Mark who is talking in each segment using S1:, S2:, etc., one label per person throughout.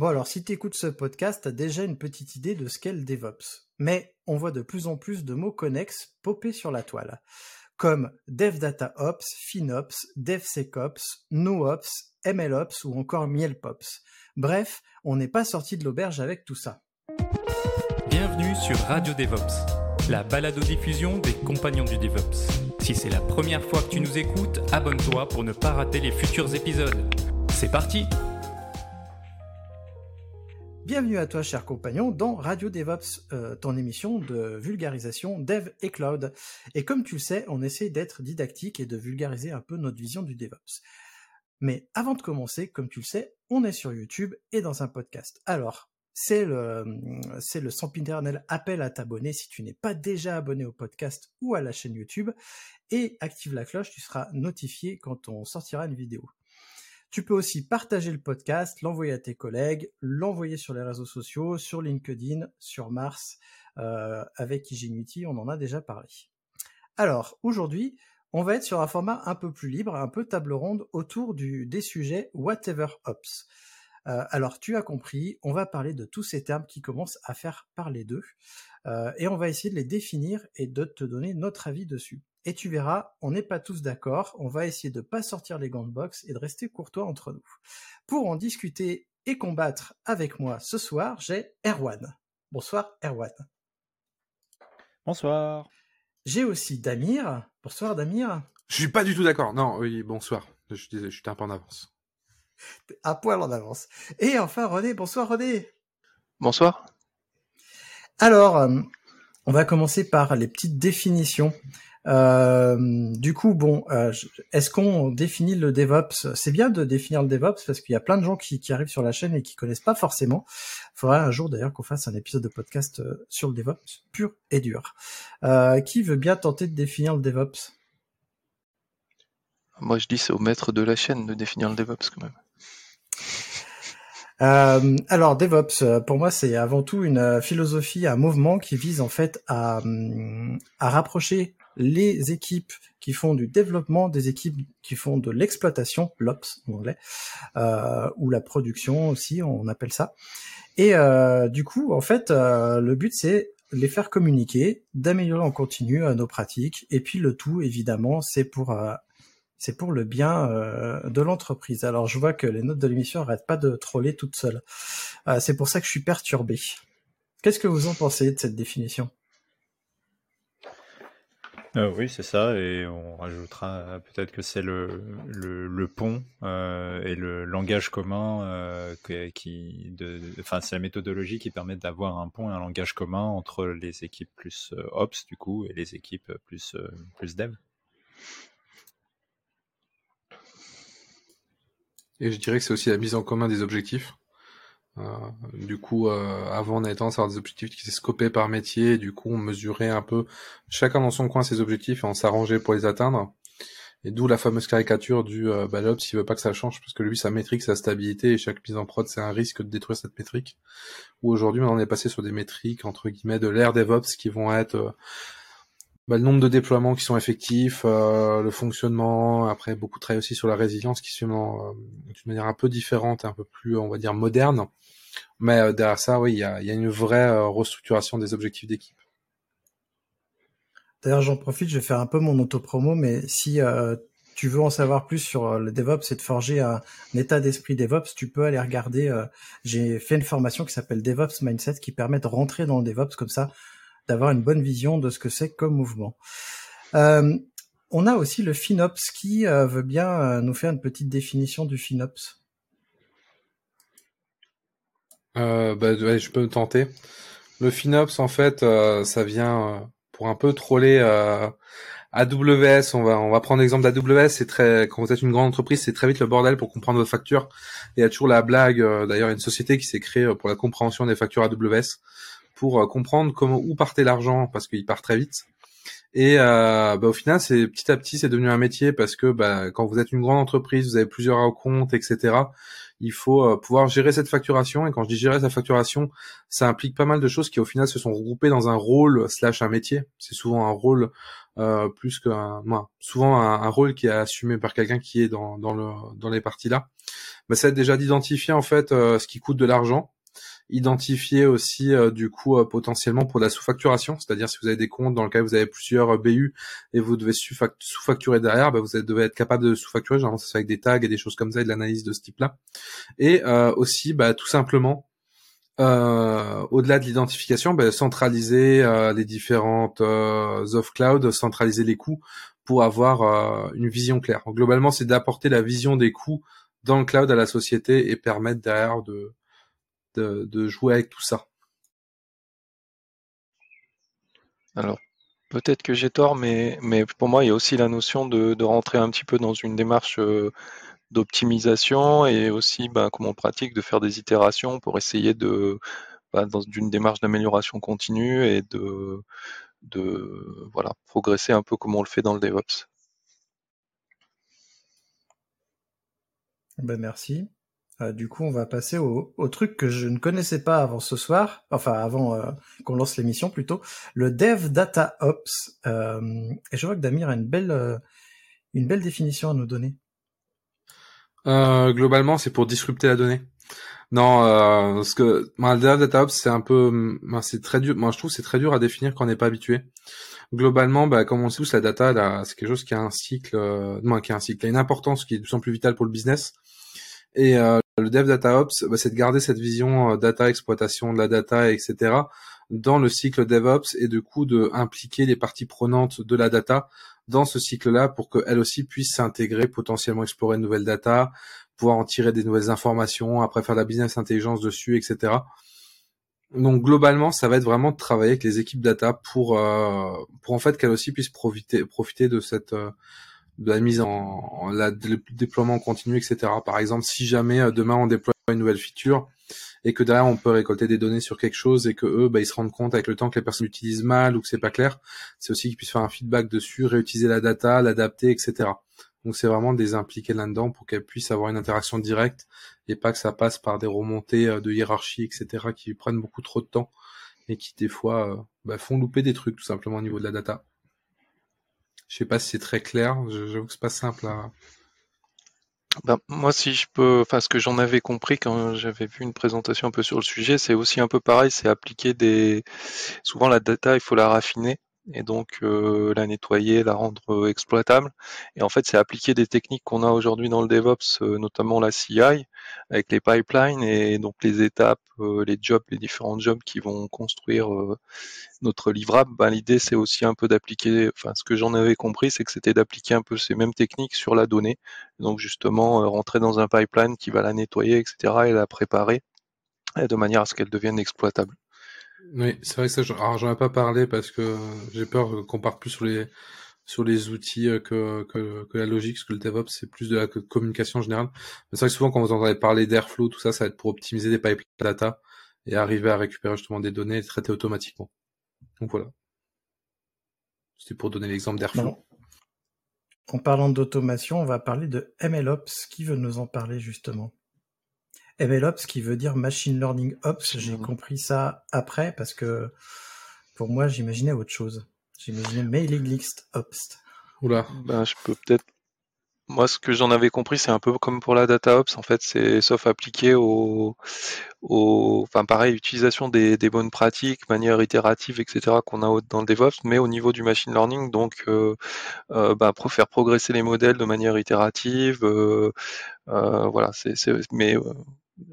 S1: Bon, alors si tu écoutes ce podcast, t'as déjà une petite idée de ce qu'est le DevOps. Mais on voit de plus en plus de mots connexes popper sur la toile. Comme DevDataOps, FinOps, DevSecOps, NoOps, MLOps ou encore MielPops. Bref, on n'est pas sorti de l'auberge avec tout ça.
S2: Bienvenue sur Radio DevOps, la balado-diffusion des compagnons du DevOps. Si c'est la première fois que tu nous écoutes, abonne-toi pour ne pas rater les futurs épisodes. C'est parti
S1: Bienvenue à toi, cher compagnon, dans Radio DevOps, euh, ton émission de vulgarisation Dev et Cloud. Et comme tu le sais, on essaie d'être didactique et de vulgariser un peu notre vision du DevOps. Mais avant de commencer, comme tu le sais, on est sur YouTube et dans un podcast. Alors, c'est le, c'est le appel à t'abonner si tu n'es pas déjà abonné au podcast ou à la chaîne YouTube. Et active la cloche, tu seras notifié quand on sortira une vidéo. Tu peux aussi partager le podcast, l'envoyer à tes collègues, l'envoyer sur les réseaux sociaux, sur LinkedIn, sur Mars, euh, avec Igenuity, on en a déjà parlé. Alors, aujourd'hui, on va être sur un format un peu plus libre, un peu table ronde autour des sujets Whatever Ops. Euh, alors, tu as compris, on va parler de tous ces termes qui commencent à faire parler d'eux, euh, et on va essayer de les définir et de te donner notre avis dessus. Et tu verras, on n'est pas tous d'accord, on va essayer de pas sortir les gants de boxe et de rester courtois entre nous. Pour en discuter et combattre avec moi ce soir, j'ai Erwan. Bonsoir Erwan.
S3: Bonsoir.
S1: J'ai aussi Damir. Bonsoir Damir.
S4: Je suis pas du tout d'accord. Non, oui, bonsoir. Je disais, je suis un peu en avance.
S1: À poil en avance. Et enfin René. Bonsoir René.
S5: Bonsoir.
S1: Alors, euh, on va commencer par les petites définitions. Euh, du coup, bon, euh, est-ce qu'on définit le DevOps? C'est bien de définir le DevOps parce qu'il y a plein de gens qui, arrivent sur la chaîne et qui connaissent pas forcément. Il faudra un jour d'ailleurs qu'on fasse un épisode de podcast euh, sur le DevOps pur et dur. Qui veut bien tenter de définir le DevOps?
S5: Moi, je dis c'est au maître de la chaîne de définir le DevOps quand même.
S1: Euh, alors DevOps, pour moi, c'est avant tout une philosophie, un mouvement qui vise en fait à, à rapprocher les équipes qui font du développement des équipes qui font de l'exploitation, l'ops en anglais, euh, ou la production aussi, on appelle ça. Et euh, du coup, en fait, euh, le but c'est les faire communiquer, d'améliorer en continu nos pratiques, et puis le tout, évidemment, c'est pour c'est pour le bien de l'entreprise. Alors je vois que les notes de l'émission n'arrêtent pas de troller toutes seules. c'est pour ça que je suis perturbé. Qu'est-ce que vous en pensez de cette définition?
S3: Euh, oui, c'est ça, et on rajoutera peut-être que c'est le, pont euh, et le langage commun euh, qui, enfin, c'est la méthodologie qui permet d'avoir un pont et un langage commun entre les équipes plus euh, ops du coup et les équipes plus euh, plus dev.
S4: Et je dirais que c'est aussi la mise en commun des objectifs. Euh, du coup, euh, avant, on avait tendance à avoir des objectifs qui scopés par métier. Et du coup, on mesurait un peu chacun dans son coin ses objectifs et on s'arrangeait pour les atteindre. Et d'où la fameuse caricature du euh, bah, s'il veut pas que ça change, parce que lui, sa métrique, sa stabilité, et chaque mise en prod, c'est un risque de détruire cette métrique. Ou aujourd'hui, on est passé sur des métriques, entre guillemets, de l'ère DevOps, qui vont être euh, bah, le nombre de déploiements qui sont effectifs, euh, le fonctionnement, après beaucoup de travail aussi sur la résilience, qui se fait d'une manière un peu différente, un peu plus, on va dire, moderne. Mais euh, derrière ça, oui, il y a, y a, une vraie euh, restructuration des objectifs d'équipe.
S1: D'ailleurs, j'en profite, je vais faire un peu mon auto-promo, mais si euh, tu veux en savoir plus sur le DevOps et de forger un, état d'esprit DevOps, tu peux aller regarder. Euh, J'ai fait une formation qui s'appelle DevOps Mindset qui permet de rentrer dans le DevOps comme ça, d'avoir une bonne vision de ce que c'est comme mouvement. Euh, on a aussi le FinOps qui veut bien nous faire une petite définition du FinOps.
S4: Euh, bah, je peux tenter. Le FinOps, en fait, euh, ça vient euh, pour un peu troller euh, AWS, on va on va prendre l'exemple d'AWS. C'est quand vous êtes une grande entreprise, c'est très vite le bordel pour comprendre vos factures. Il y a toujours la blague. euh, D'ailleurs, il y a une société qui s'est créée euh, pour la compréhension des factures AWS pour euh, comprendre comment où partait l'argent parce qu'il part très vite. Et euh, bah, au final, c'est petit à petit, c'est devenu un métier parce que bah, quand vous êtes une grande entreprise, vous avez plusieurs comptes, etc. Il faut euh, pouvoir gérer cette facturation. Et quand je dis gérer sa facturation, ça implique pas mal de choses qui au final se sont regroupées dans un rôle slash un métier. C'est souvent un rôle euh, plus qu'un, moi, souvent un, rôle qui est assumé par quelqu'un qui est dans dans le dans les parties là. Bah, c'est déjà d'identifier en fait ce qui coûte de l'argent identifier aussi euh, du coup euh, potentiellement pour la sous-facturation, c'est-à-dire si vous avez des comptes dans lesquels vous avez plusieurs euh, BU et vous devez sous-fac- sous-facturer derrière, bah, vous devez être capable de sous-facturer, généralement ça avec des tags et des choses comme ça et de l'analyse de ce type-là. Et euh, aussi bah, tout simplement euh, au-delà de l'identification, bah, centraliser euh, les différentes euh, off cloud, centraliser les coûts pour avoir euh, une vision claire. Globalement, c'est d'apporter la vision des coûts dans le cloud à la société et permettre derrière de de, de jouer avec tout ça.
S5: Alors, peut-être que j'ai tort, mais, mais pour moi, il y a aussi la notion de, de rentrer un petit peu dans une démarche euh, d'optimisation et aussi, bah, comme on pratique, de faire des itérations pour essayer de, bah, dans une démarche d'amélioration continue et de, de, voilà, progresser un peu comme on le fait dans le DevOps.
S1: Ben merci. Euh, du coup, on va passer au, au truc que je ne connaissais pas avant ce soir, enfin avant euh, qu'on lance l'émission plutôt, le Dev Data Ops. Euh, et je vois que Damir a une belle, une belle définition à nous donner.
S4: Globalement, c'est pour disrupter la donnée. Non, parce que moi, le Dev DataOps, c'est un peu, moi, c'est très dur. Moi, je trouve c'est très dur à définir quand on n'est pas habitué. Globalement, bah, comme on sait tous, la data, c'est quelque chose qui a un cycle, non, qui a un cycle, qui a une importance qui est de plus en plus vitale pour le business. Le Dev DataOps, bah, c'est de garder cette vision euh, data, exploitation de la data, etc. dans le cycle DevOps et du coup de impliquer les parties prenantes de la data dans ce cycle-là pour qu'elles aussi puissent s'intégrer, potentiellement explorer de nouvelles data, pouvoir en tirer des nouvelles informations, après faire de la business intelligence dessus, etc. Donc globalement, ça va être vraiment de travailler avec les équipes data pour euh, pour en fait qu'elles aussi puissent profiter profiter de cette euh, de la mise en, en la, le déploiement continu, etc. Par exemple, si jamais euh, demain on déploie une nouvelle feature et que derrière on peut récolter des données sur quelque chose et que eux bah, ils se rendent compte avec le temps que les personnes l'utilisent mal ou que c'est pas clair, c'est aussi qu'ils puissent faire un feedback dessus, réutiliser la data, l'adapter, etc. Donc c'est vraiment des impliquer là-dedans pour qu'elles puissent avoir une interaction directe et pas que ça passe par des remontées euh, de hiérarchie, etc. qui prennent beaucoup trop de temps et qui des fois euh, bah, font louper des trucs tout simplement au niveau de la data. Je sais pas si c'est très clair, j'avoue que c'est pas simple à...
S5: Ben, moi, si je peux, enfin, ce que j'en avais compris quand j'avais vu une présentation un peu sur le sujet, c'est aussi un peu pareil, c'est appliquer des. Souvent, la data, il faut la raffiner et donc euh, la nettoyer, la rendre euh, exploitable. Et en fait, c'est appliquer des techniques qu'on a aujourd'hui dans le DevOps, euh, notamment la CI, avec les pipelines et donc les étapes, euh, les jobs, les différents jobs qui vont construire euh, notre livrable. Ben, l'idée, c'est aussi un peu d'appliquer. Enfin, ce que j'en avais compris, c'est que c'était d'appliquer un peu ces mêmes techniques sur la donnée. Donc justement, euh, rentrer dans un pipeline qui va la nettoyer, etc., et la préparer de manière à ce qu'elle devienne exploitable.
S4: Oui, c'est vrai que ça, j'en- alors j'en ai pas parlé parce que j'ai peur qu'on parte plus sur les sur les outils euh, que, que, que la logique, parce que le DevOps c'est plus de la co- communication générale. Mais c'est vrai que souvent quand vous entendez parler d'Airflow, tout ça, ça va être pour optimiser des pipelines data et arriver à récupérer justement des données et traiter automatiquement. Donc voilà. C'était pour donner l'exemple d'Airflow.
S1: En parlant d'automation, on va parler de MLOps. Qui veut nous en parler justement? MLOps qui veut dire Machine Learning Ops. J'ai compris ça après parce que pour moi, j'imaginais autre chose. J'imaginais Mailing List Ops.
S4: Oula.
S5: Ben, je peux peut-être. Moi, ce que j'en avais compris, c'est un peu comme pour la DataOps. En fait, c'est sauf appliqué au, au, enfin, pareil, utilisation des, des bonnes pratiques, manière itérative, etc., qu'on a dans le DevOps, mais au niveau du machine learning, donc, euh, euh, ben, pro- faire progresser les modèles de manière itérative, euh, euh, voilà, c'est, c'est, mais euh,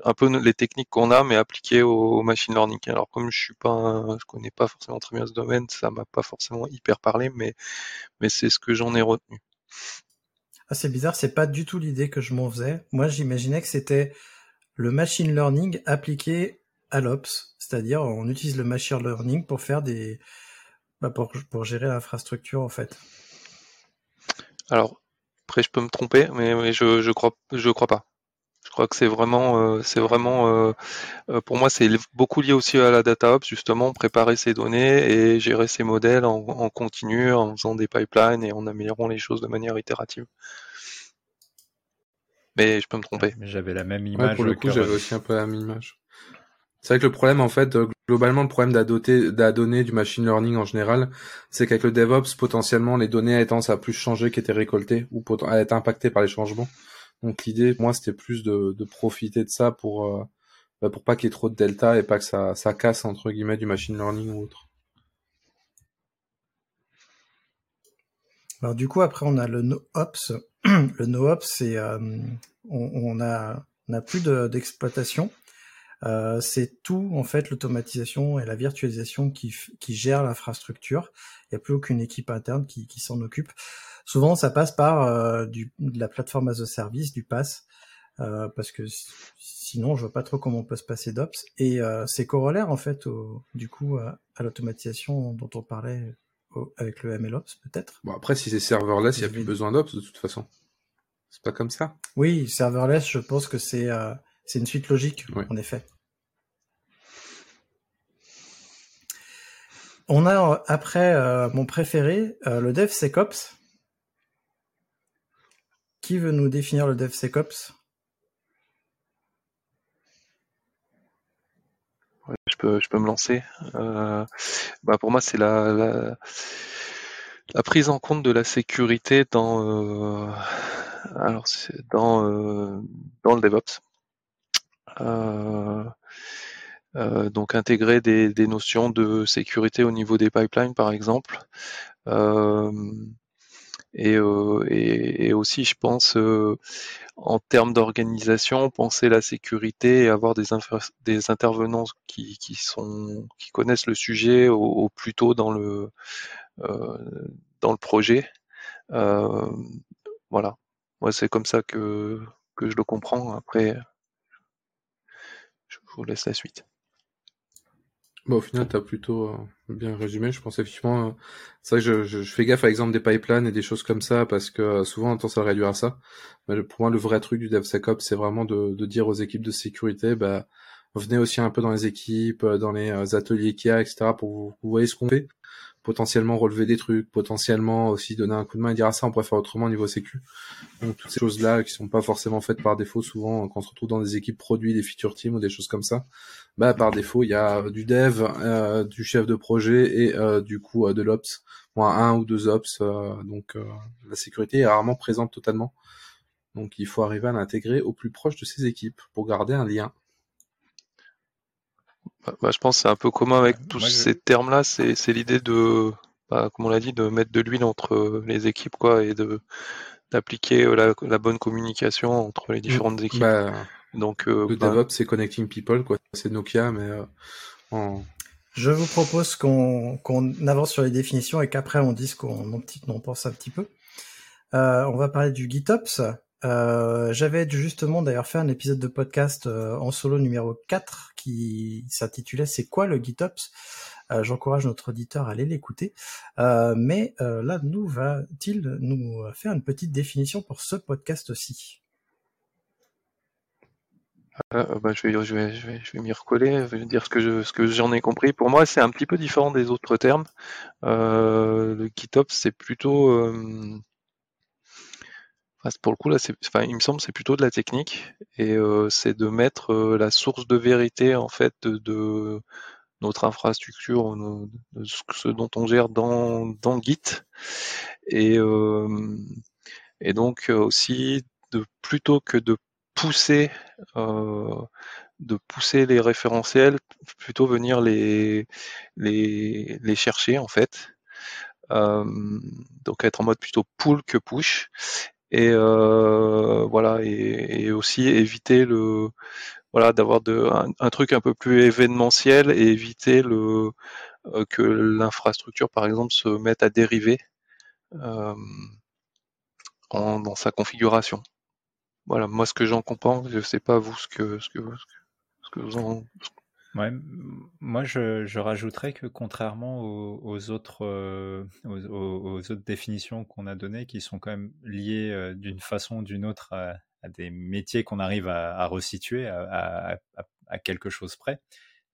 S5: un peu les techniques qu'on a, mais appliquées au, au machine learning. Alors, comme je suis pas, un- je connais pas forcément très bien ce domaine, ça m'a pas forcément hyper parlé, mais, mais c'est ce que j'en ai retenu.
S1: Ah, c'est bizarre, c'est pas du tout l'idée que je m'en faisais. Moi, j'imaginais que c'était le machine learning appliqué à l'ops, c'est-à-dire on utilise le machine learning pour faire des, bah, pour, pour gérer l'infrastructure en fait.
S5: Alors, après, je peux me tromper, mais, mais je, je crois, je crois pas. Je crois que c'est vraiment, euh, c'est vraiment, euh, euh, pour moi, c'est beaucoup lié aussi à la data ops, justement, préparer ces données et gérer ces modèles en, en continu, en faisant des pipelines et en améliorant les choses de manière itérative. Mais je peux me tromper.
S3: J'avais la même image.
S4: Ouais, pour le coup, j'avais aussi un peu la même image. C'est vrai que le problème, en fait, globalement, le problème de la donnée du machine learning en général, c'est qu'avec le DevOps, potentiellement, les données étant ça à plus changer qu'étaient récoltées ou à être impactées par les changements. Donc l'idée, moi, c'était plus de, profiter de ça pour euh, bah, pour pas qu'il y ait trop de delta et pas que ça, ça casse entre guillemets du machine learning ou autre.
S1: Alors du coup, après, on a le NoOps. le NoOps, c'est euh, on, on, a plus d'exploitation. Euh, c'est tout en fait l'automatisation et la virtualisation qui, qui gère l'infrastructure. Il n'y a plus aucune équipe interne qui s'en occupe. Souvent, ça passe par euh, du, de la plateforme as a service, du PaaS, euh, parce que sinon, je vois pas trop comment on peut se passer d'Ops. Et euh, c'est corollaire en fait, au, du coup, à, à l'automatisation dont on parlait au, avec le MLOps peut-être.
S4: Bon après, si c'est serverless, il n'y a plus besoin d'Ops de toute façon. C'est pas comme ça.
S1: Oui, serverless, je pense que c'est euh, c'est une suite logique,
S4: Oui.
S1: en effet. On a après euh, mon préféré, euh, le DevSecOps. Qui veut nous définir le DevSecOps?
S5: Je peux, je peux me lancer. Euh, bah pour moi, c'est la, la, prise en compte de la sécurité dans, euh, alors dans, euh, dans le DevOps. Donc intégrer des, notions de sécurité au niveau des pipelines, par exemple. Et, euh, et, et, aussi, je pense, euh, en termes d'organisation, penser la sécurité et avoir des, des intervenants qui, qui, sont, qui connaissent le sujet au, au plus tôt dans le, euh, dans le projet. Euh, voilà. Moi, c'est comme ça que, que je le comprends. Après, je vous laisse la suite.
S4: Bah, au final, tu as plutôt euh, bien résumé. Je pense effectivement, euh, c'est vrai que je, je, je, fais gaffe à l'exemple des pipelines et des choses comme ça parce que euh, souvent on a tendance à réduire à ça. Mais pour moi, le vrai truc du DevSecOps, c'est vraiment de, de, dire aux équipes de sécurité, bah, venez aussi un peu dans les équipes, dans les ateliers qu'il y a, etc. pour vous, vous voyez ce qu'on fait potentiellement relever des trucs, potentiellement aussi donner un coup de main et dire ah ça on pourrait faire autrement au niveau sécu. Donc toutes ces choses là qui sont pas forcément faites par défaut souvent quand on se retrouve dans des équipes produits, des feature teams ou des choses comme ça, bah par défaut il y a du dev, euh, du chef de projet et euh, du coup euh, de l'ops, moi un ou deux ops, donc la sécurité est rarement présente totalement. Donc il faut arriver à l'intégrer au plus proche de ces équipes pour garder un lien.
S5: Bah, je pense que c'est un peu commun avec tous Moi, ces termes-là. C'est l'idée de, bah, comme on l'a dit, de mettre de l'huile entre les équipes, quoi, et de d'appliquer la, la, bonne communication entre les différentes équipes.
S4: Bah,
S5: Donc, euh,
S4: le bah... DevOps, c'est connecting people, quoi. C'est Nokia, mais euh, en...
S1: Je vous propose qu'on qu avance sur les définitions et qu'après on dise qu'on on pense un petit peu. Euh, on va parler du GitOps. Euh, J'avais justement d'ailleurs fait un épisode de podcast euh, en solo numéro 4 qui s'intitulait C'est quoi le GitOps? Euh, J'encourage notre auditeur à aller l'écouter. Euh, mais là, nous va-t-il nous faire une petite définition pour ce podcast aussi?
S5: Bah, je vais, je vais, je vais, je vais m'y recoller, je vais dire ce que je, ce que j'en ai compris. Pour moi, c'est un petit peu différent des autres termes. le GitOps, c'est plutôt pour le coup, là, enfin, il me semble c'est plutôt de la technique et euh, c'est de mettre euh, la source de vérité en fait de, notre infrastructure, de ce dont on gère dans, dans Git et, euh, et donc aussi de plutôt que de pousser de pousser les référentiels, plutôt venir les les, les chercher en fait. Euh, donc être en mode plutôt pull que push et euh, voilà et, aussi éviter le voilà d'avoir de un, un, truc un peu plus événementiel et éviter le euh, que l'infrastructure par exemple se mette à dériver euh, en, dans sa configuration. Voilà moi ce que j'en comprends je sais pas vous ce que ce que ce que vous en
S3: Ouais, moi je, je rajouterais que contrairement aux, autres, euh, aux, autres définitions qu'on a données, qui sont quand même liées euh, d'une façon ou d'une autre à, des métiers qu'on arrive à, à resituer à, à, quelque chose près,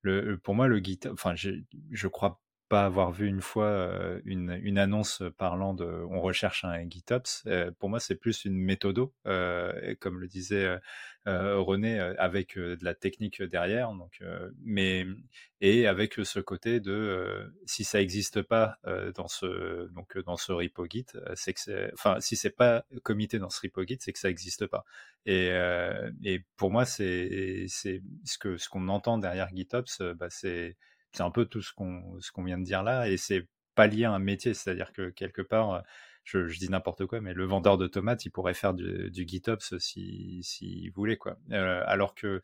S3: le, pour moi le GitHub, enfin je, je crois pas avoir vu une fois une, une, annonce parlant de on recherche un GitOps. pour moi, c'est plus une méthodo, comme le disait René, avec de la technique derrière. Donc, mais et avec ce côté de si ça n'existe pas dans ce donc dans ce repo Git, c'est que enfin si c'est pas comité dans ce repo Git, c'est que ça n'existe pas. Et, et pour moi, c'est c'est ce que ce qu'on entend derrière GitOps, bah, c'est c'est un peu tout ce qu'on ce qu'on vient de dire là, et c'est pas lié à un métier, c'est-à-dire que quelque part, je, dis n'importe quoi, mais le vendeur de tomates, il pourrait faire du, GitOps s'il si, voulait, quoi. Euh, alors que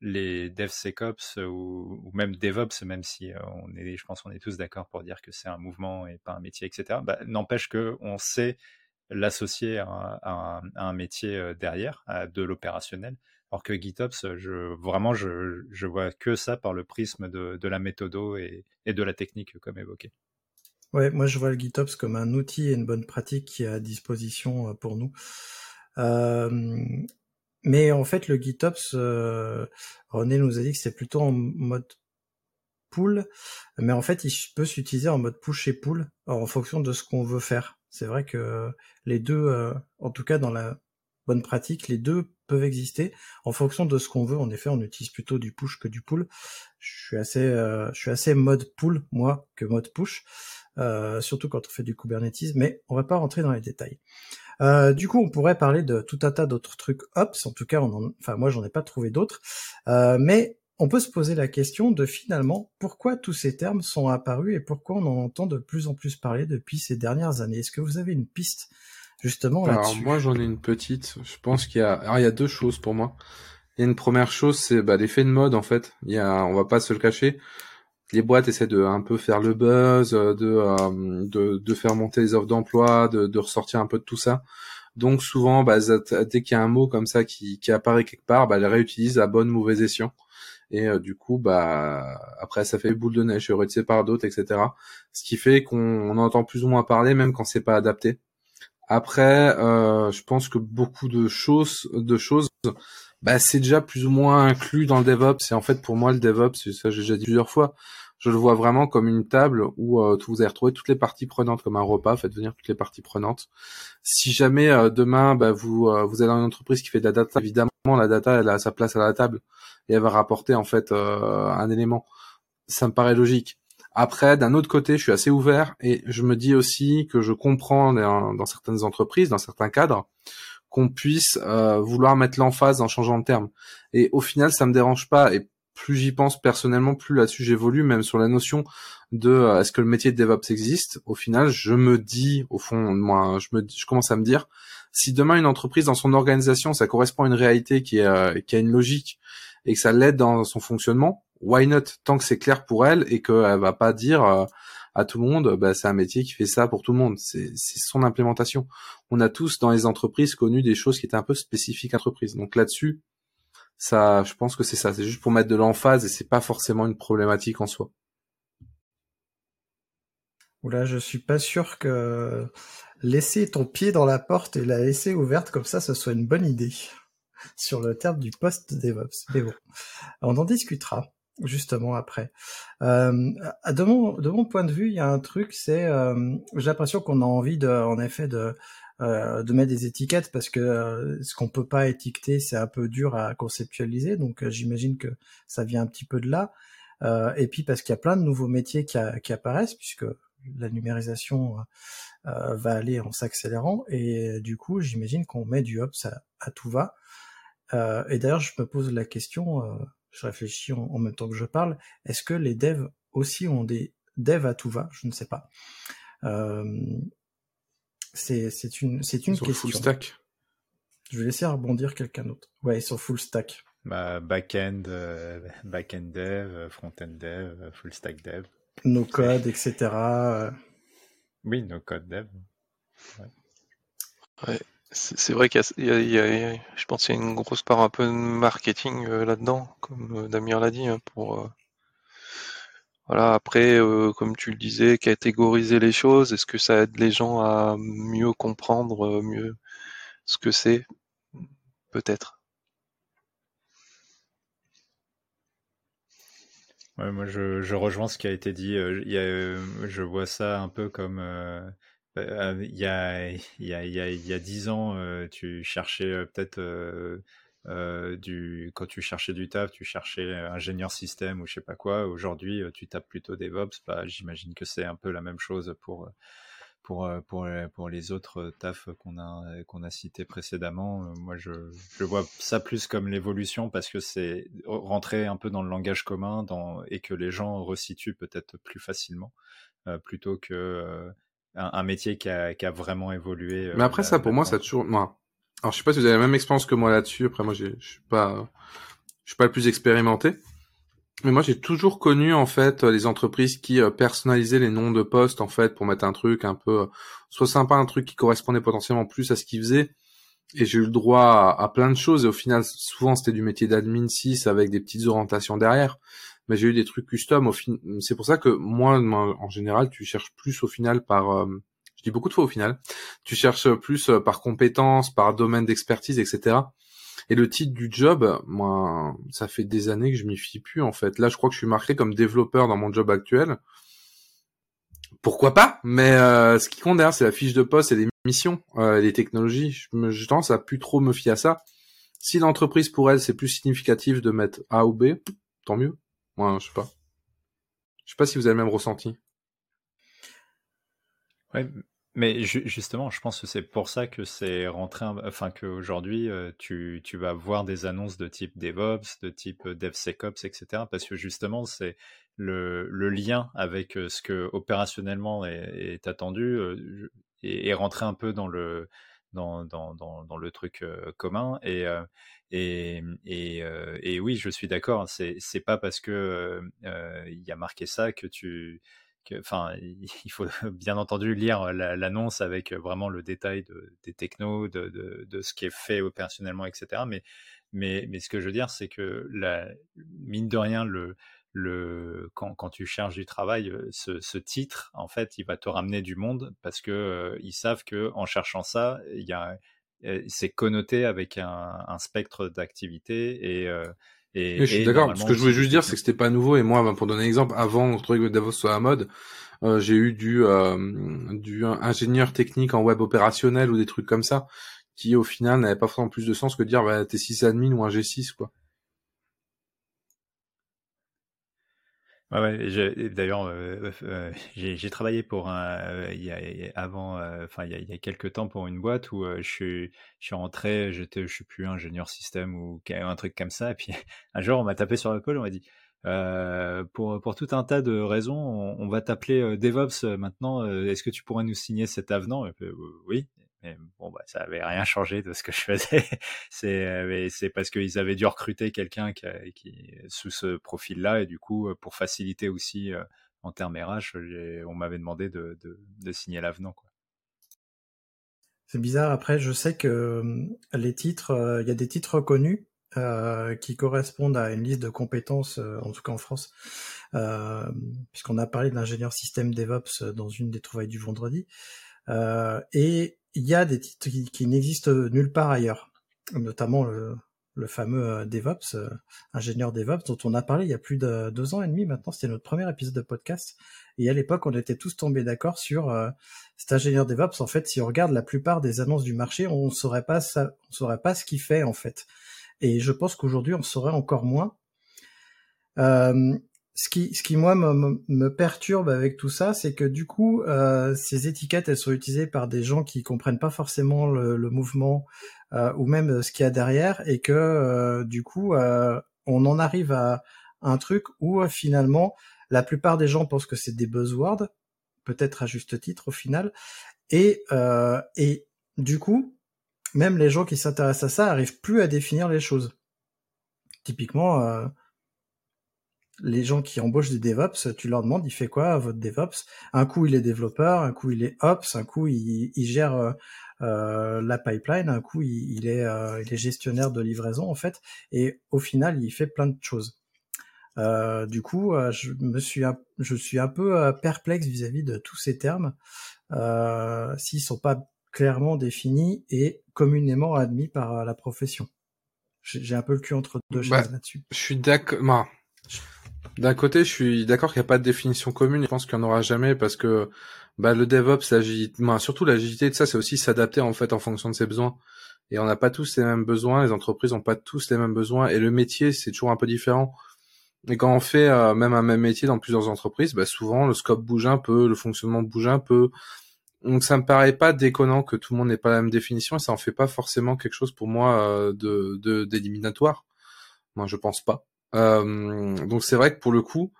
S3: les DevSecOps ou, même DevOps, même si euh, on est, je pense qu'on est tous d'accord pour dire que c'est un mouvement et pas un métier, etc. Bah, n'empêche que on sait l'associer à, à, un métier euh, derrière, à de l'opérationnel. Alors que GitOps, vraiment, je, je vois que ça par le prisme de, la méthodo et, de la technique, comme évoqué.
S1: Ouais, moi je vois le GitOps comme un outil et une bonne pratique qui est à disposition euh, pour nous. Euh, mais en fait, le GitOps, euh, René nous a dit que c'est plutôt en mode pull, mais en fait, il peut s'utiliser en mode push et pull en fonction de ce qu'on veut faire. C'est vrai que les deux, en tout cas dans la bonne pratique, les deux exister en fonction de ce qu'on veut. En effet, on utilise plutôt du push que du pull. Je suis assez, euh, je suis assez mode pull moi que mode push, euh, surtout quand on fait du Kubernetes. Mais on va pas rentrer dans les détails. Euh, du coup, on pourrait parler de tout un tas d'autres trucs Ops. En tout cas, on enfin moi, j'en ai pas trouvé d'autres. mais on peut se poser la question de finalement pourquoi tous ces termes sont apparus et pourquoi on en entend de plus en plus parler depuis ces dernières années? Est-ce que vous avez une piste justement
S4: Alors moi j'en ai une petite. Je pense qu'il y a, alors il y a deux choses pour moi. Il y a une première chose, c'est bah, l'effet de mode en fait. Il y a, on va pas se le cacher. Les boîtes essaient de un peu faire le buzz, euh, de euh, de, de, faire monter les offres d'emploi, de, de, ressortir un peu de tout ça. Donc souvent, bah, dès qu'il y a un mot comme ça qui, qui apparaît quelque part, bah, elles réutilisent à bonne mauvaise escient. Et euh, du coup, bah après ça fait boule de neige, réutilisé par d'autres, etc. Ce qui fait qu'on entend plus ou moins parler, même quand c'est pas adapté. Après, euh, je pense que beaucoup de choses, de choses, bah, c'est déjà plus ou moins inclus dans le DevOps. Et en fait, pour moi, le DevOps, ça j'ai déjà dit plusieurs fois, je le vois vraiment comme une table où euh, vous allez retrouver toutes les parties prenantes, comme un repas, faites venir toutes les parties prenantes. Si jamais euh, demain, bah, vous euh, vous êtes dans une entreprise qui fait de la data, évidemment, la data, elle a sa place à la table et elle va rapporter en fait un élément. Ça me paraît logique. Après, d'un autre côté, je suis assez ouvert et je me dis aussi que je comprends dans, certaines entreprises, dans certains cadres, qu'on puisse euh, vouloir mettre l'emphase en changeant de terme. Et au final, ça me dérange pas. Et plus j'y pense personnellement, plus là-dessus j'évolue, même sur la notion de euh, est-ce que le métier de DevOps existe? Au final, je me dis, au fond, moi, je me, je commence à me dire, si demain une entreprise dans son organisation, ça correspond à une réalité qui, est, euh, qui a une logique et que ça l'aide dans son fonctionnement, why not tant que c'est clair pour elle et qu'elle va pas dire euh, à tout le monde bah, c'est un métier qui fait ça pour tout le monde. C'est son implémentation. On a tous dans les entreprises connu des choses qui étaient un peu spécifiques à l'entreprise donc là-dessus ça je pense que c'est ça. C'est juste pour mettre de l'emphase et c'est pas forcément une problématique en soi.
S1: Oula, je suis pas sûr que laisser ton pied dans la porte et la laisser ouverte comme ça, ce soit une bonne idée. Sur le terme du post DevOps. Mais bon, on en discutera justement après. Euh, de mon de mon point de vue, il y a un truc, c'est euh, j'ai l'impression qu'on a envie de, en effet, de euh, de mettre des étiquettes parce que euh, ce qu'on peut pas étiqueter, c'est un peu dur à conceptualiser. Donc euh, j'imagine que ça vient un petit peu de là. et puis parce qu'il y a plein de nouveaux métiers qui, apparaissent puisque la numérisation va aller en s'accélérant et du coup j'imagine qu'on met du Ops à, à tout va. et d'ailleurs je me pose la question je réfléchis en, même temps que je parle, est-ce que les devs aussi ont des devs à tout va? Je ne sais pas. Euh, c'est une, c'est une question.
S4: Full stack.
S1: Je vais laisser rebondir quelqu'un d'autre. Ouais, ils sont full stack.
S3: Bah, back-end, euh, back-end dev, front-end dev, full stack dev.
S1: No code, etc.
S3: Oui, no code dev.
S5: Ouais. ouais. C'est vrai qu'il y, y, a, je pense qu'il y a une grosse part un peu de marketing euh, là-dedans, comme euh, Damien l'a dit, hein, pour, euh, Voilà, après, comme tu le disais, catégoriser les choses, est-ce que ça aide les gens à mieux comprendre mieux ce que c'est? Peut-être.
S3: Ouais, moi, je, rejoins ce qui a été dit. Je vois ça un peu comme euh, euh, il y a y a y y a dix ans, euh, tu cherchais peut-être du quand tu cherchais du taf, tu cherchais ingénieur système ou je sais pas quoi. Aujourd'hui, tu tapes plutôt DevOps. Bah, j'imagine que c'est un peu la même chose pour pour pour pour les autres tafs qu'on a qu'on a cités précédemment. Moi, je je vois ça plus comme l'évolution parce que c'est rentrer un peu dans le langage commun et que les gens resituent peut-être plus facilement plutôt que un, un métier qui a, qui a vraiment évolué. euh,
S4: Mais après,
S3: là-
S4: ça, pour moi, ça a toujours. Moi. Alors, je sais pas si vous avez la même expérience que moi là-dessus. Après, moi, j'ai- je suis pas, je suis pas le plus expérimenté. Mais moi, j'ai toujours connu en fait les entreprises qui euh, personnalisaient les noms de postes en fait pour mettre un truc un peu, euh, soit sympa, un truc qui correspondait potentiellement plus à ce qu'ils faisaient. Et j'ai eu le droit à, à plein de choses. Et au final, souvent, c'était du métier d'admin 6 avec des petites orientations derrière. Mais j'ai eu des trucs custom. Au fin... C'est pour ça que moi, en général, tu cherches plus au final par. euh, Je dis beaucoup de fois au final. Tu cherches plus euh, par compétence, par domaine d'expertise, etc. Et le titre du job, moi, ça fait des années que je m'y fie plus en fait. Là, je crois que je suis marqué comme développeur dans mon job actuel. Pourquoi pas Mais euh, ce qui compte derrière, c'est la fiche de poste et les missions, euh, les technologies. Je, me, je à plus trop me fier à ça. Si l'entreprise pour elle c'est plus significatif de mettre A ou B, tant mieux. Moi, je sais pas. Je sais pas si vous avez le même ressenti.
S3: Ouais, mais ju- justement, je pense que c'est pour ça que c'est rentré, enfin qu'aujourd'hui, euh, tu, tu vas voir des annonces de type DevOps, de type euh, DevSecOps, etc. Parce que justement, c'est le, le lien avec euh, ce que opérationnellement est, attendu est, est rentré un peu dans le dans, le truc commun et euh, et, oui, je suis d'accord. C'est c'est pas parce que il y a marqué ça que tu enfin, il faut bien entendu lire la- l'annonce avec vraiment le détail de, des technos, de, ce qui est fait opérationnellement, etc. Mais, ce que je veux dire, c'est que mine de rien, le, le, quand, quand tu cherches du travail, euh, ce, ce titre, en fait, il va te ramener du monde parce que euh, ils savent que en cherchant ça, il y a, euh, c'est connoté avec un, un spectre d'activité et, euh, et,
S4: Oui, je suis d'accord. Ce que je voulais juste dire, c'est que c'était pas nouveau. Et moi, ben, pour donner un exemple, avant que Davos soit à mode, euh, j'ai eu du, euh, du ingénieur technique en web opérationnel ou des trucs comme ça, qui au final n'avaient pas forcément plus de sens que de dire bah, t'es sysadmin ou un G6 quoi.
S3: Ouais, d'ailleurs, euh, euh, j'ai j'ai travaillé pour un, euh, y a, y a- avant, euh, enfin, il y a, y a quelques temps pour une boîte où euh, je suis, je suis rentré, j'étais, je sais plus, ingénieur système ou un truc comme ça, et puis un jour, on m'a tapé sur l'épaule, on m'a dit, euh, pour, pour tout un tas de raisons, on, va t'appeler euh, DevOps euh, maintenant, euh, est-ce que tu pourrais nous signer cet avenant? Euh, oui. Mais bon, bah, ça avait rien changé de ce que je faisais. C'est, euh, c'est parce qu'ils avaient dû recruter quelqu'un qui, sous ce profil-là, et du coup, euh, pour faciliter aussi euh, en termes RH, on m'avait demandé de, signer l'avenant.
S1: C'est bizarre. Après, je sais que euh, les titres, il y a des titres reconnus qui correspondent à une liste de compétences, en tout cas en France, puisqu'on a parlé de l'ingénieur système DevOps dans une des trouvailles du vendredi. Et il y a des titres qui, n'existent nulle part ailleurs, notamment le, le fameux euh, DevOps, euh, ingénieur DevOps, dont on a parlé il y a plus de deux ans et demi maintenant. C'était notre premier épisode de podcast. Et à l'époque, on était tous tombés d'accord sur euh, cet ingénieur DevOps. En fait, si on regarde la plupart des annonces du marché, on saurait pas ça, on saurait pas ce qu'il fait en fait. Et je pense qu'aujourd'hui, on saurait encore moins. Euh, ce qui, ce qui moi me, me perturbe avec tout ça, c'est que du coup, euh, ces étiquettes, elles sont utilisées par des gens qui comprennent pas forcément le, le mouvement euh, ou même ce qu'il y a derrière, et que euh, du coup, euh, on en arrive à un truc où euh, finalement, la plupart des gens pensent que c'est des buzzwords, peut-être à juste titre au final, et euh, et du coup, même les gens qui s'intéressent à ça arrivent plus à définir les choses. Typiquement. Les gens qui embauchent des DevOps, tu leur demandes, il fait quoi votre DevOps? Un coup, il est développeur, un coup, il est Ops, un coup, il, il gère euh, euh, la pipeline, un coup, il, il est, euh, il est gestionnaire de livraison, en fait. Et au final, il fait plein de choses. Euh, du coup, euh, je me suis, un, je suis un peu euh, perplexe vis-à-vis de tous ces termes euh, s'ils sont pas clairement définis et communément admis par la profession. J'ai un peu le cul entre deux
S4: Bah,
S1: chaises là-dessus.
S4: Je suis d'accord. bah, D'un côté, je suis d'accord qu'il n'y a pas de définition commune. Je pense qu'il n'y en aura jamais parce que bah, le DevOps, surtout l'agilité de ça, c'est aussi s'adapter en fait en fonction de ses besoins. Et on n'a pas tous les mêmes besoins. Les entreprises n'ont pas tous les mêmes besoins. Et le métier, c'est toujours un peu différent. Et quand on fait euh, même un même métier dans plusieurs entreprises, bah, souvent le scope bouge un peu, le fonctionnement bouge un peu. Donc ça me paraît pas déconnant que tout le monde n'ait pas la même définition ça en fait pas forcément quelque chose pour moi euh, de de- d'éliminatoire. Moi je pense pas. Euh, donc c'est vrai que pour le coup,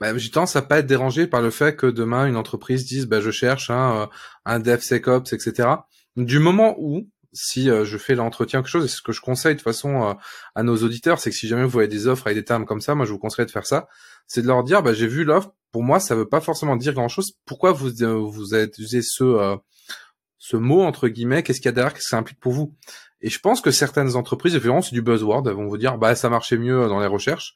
S4: bah, j'ai tendance à pas être dérangé par le fait que demain une entreprise dise bah je cherche un euh, un DevSecOps etc. Du moment où si euh, je fais l'entretien quelque chose et ce que je conseille de façon euh, à nos auditeurs, c'est que si jamais vous voyez des offres avec des termes comme ça, moi je vous conseillerais de faire ça, c'est de leur dire bah j'ai vu l'offre. Pour moi, ça veut pas forcément dire grand chose. Pourquoi vous euh, vous avez utilisé ce euh, ce mot entre guillemets? Qu'est-ce qu'il y a derrière? Qu'est-ce que ça implique pour vous? Et je pense que certaines entreprises, évidemment, c'est du buzzword, vont vous dire bah ça marchait mieux dans les recherches.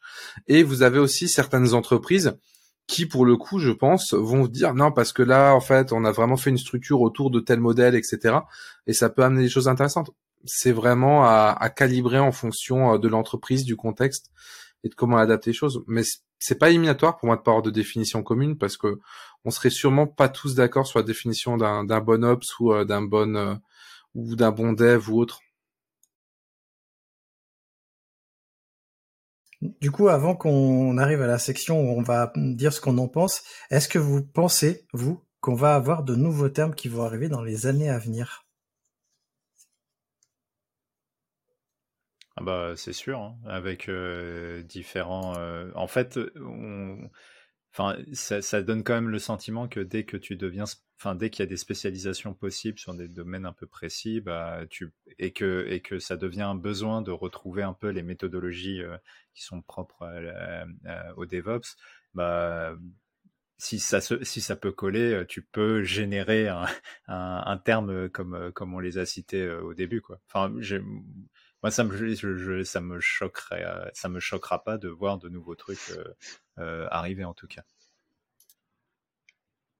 S4: Et vous avez aussi certaines entreprises qui, pour le coup, je pense, vont vous dire non parce que là, en fait, on a vraiment fait une structure autour de tel modèle, etc. Et ça peut amener des choses intéressantes. C'est vraiment à, à calibrer en fonction euh, de l'entreprise, du contexte et de comment adapter les choses. Mais c'est pas éliminatoire pour moi de pas avoir de définition commune parce que on serait sûrement pas tous d'accord sur la définition d'un d'un bon ops ou euh, d'un bon euh, ou d'un bon dev ou autre.
S1: Du coup, avant qu'on arrive à la section où on va dire ce qu'on en pense, est-ce que vous pensez, vous, qu'on va avoir de nouveaux termes qui vont arriver dans les années à venir?
S3: Ah bah, c'est sûr, hein, avec euh, différents. euh, En fait, on... enfin, ça, donne quand même le sentiment que dès que tu deviens, enfin, dès qu'il y a des spécialisations possibles sur des domaines un peu précis, bah, tu et que et que ça devient un besoin de retrouver un peu les méthodologies euh, qui sont propres au DevOps, bah si ça, se, si ça peut coller, euh, tu peux générer un, un, terme comme, euh, comme on les a cités au début. Quoi. Enfin, moi, ça me, je, je- ça me choquerait, euh, ça me choquera pas de voir de nouveaux trucs euh, euh, arriver en tout cas.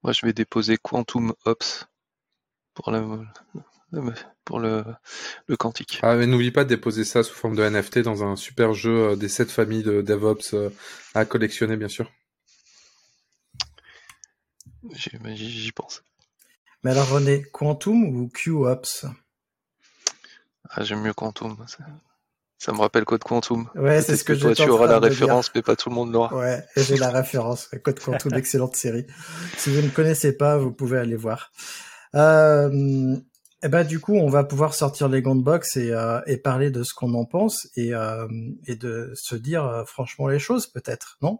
S5: Moi, je vais déposer Quantum Ops pour pour le, le quantique.
S4: Ah mais n'oublie pas de déposer ça sous forme de NFT dans un super jeu des sept familles de DevOps à collectionner bien sûr.
S5: J'y pense.
S1: Mais alors René, Quantum ou QOps
S5: Ah, j'aime mieux Quantum. Ça, me rappelle Code Quantum.
S1: Ouais, c'est ce que,
S5: toi, tu auras la
S1: dire.
S5: référence, mais pas tout le monde l'aura.
S1: Ouais, j'ai la référence. Code Quantum, excellente série. Si vous ne connaissez pas, vous pouvez aller voir. Euh, et ben du coup, on va pouvoir sortir les gants de boxe et, euh, et parler de ce qu'on en pense et, euh, et de se dire euh, franchement les choses, peut-être, non?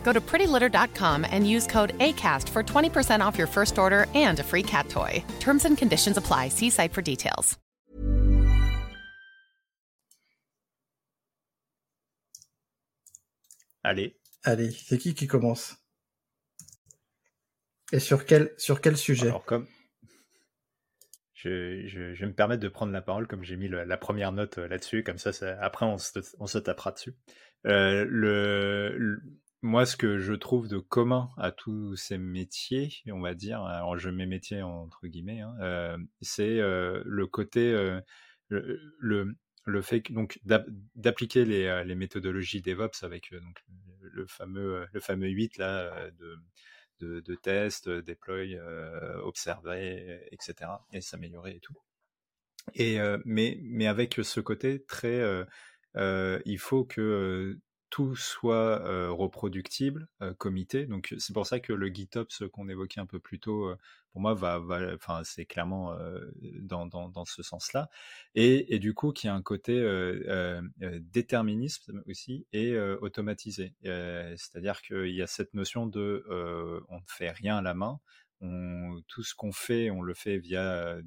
S6: Go to prettylitter.com and use code ACAST for 20% off your first order and a free cat toy. Terms and conditions apply. See site for details.
S3: Allez,
S1: Allez, c'est qui qui commence? Et sur quel sur quel sujet?
S3: Alors comme je, je, je vais me permettre de prendre la parole comme j'ai mis le- la première note euh, là-dessus, comme ça, ça- après on se, on se tapera dessus. Euh, le, le- moi, ce que je trouve de commun à tous ces métiers, on va dire, alors je mets métier entre guillemets, hein, euh, c'est euh, le côté, euh, le, fait donc d'ap- d'appliquer les, méthodologies DevOps avec le, fameux le fameux 8 là de de, de observer, etc. et s'améliorer et tout. Et mais mais avec ce côté très, il faut que tout soit reproductible, comité. Donc c'est pour ça que le GitOps qu'on évoquait un peu plus tôt, pour moi, va, enfin c'est clairement dans, dans, ce sens-là. Et, et, du coup, qui a un côté déterminisme aussi et automatisé. C'est-à-dire qu'il y a cette notion de on ne fait rien à la main. Tout ce qu'on fait, on le fait via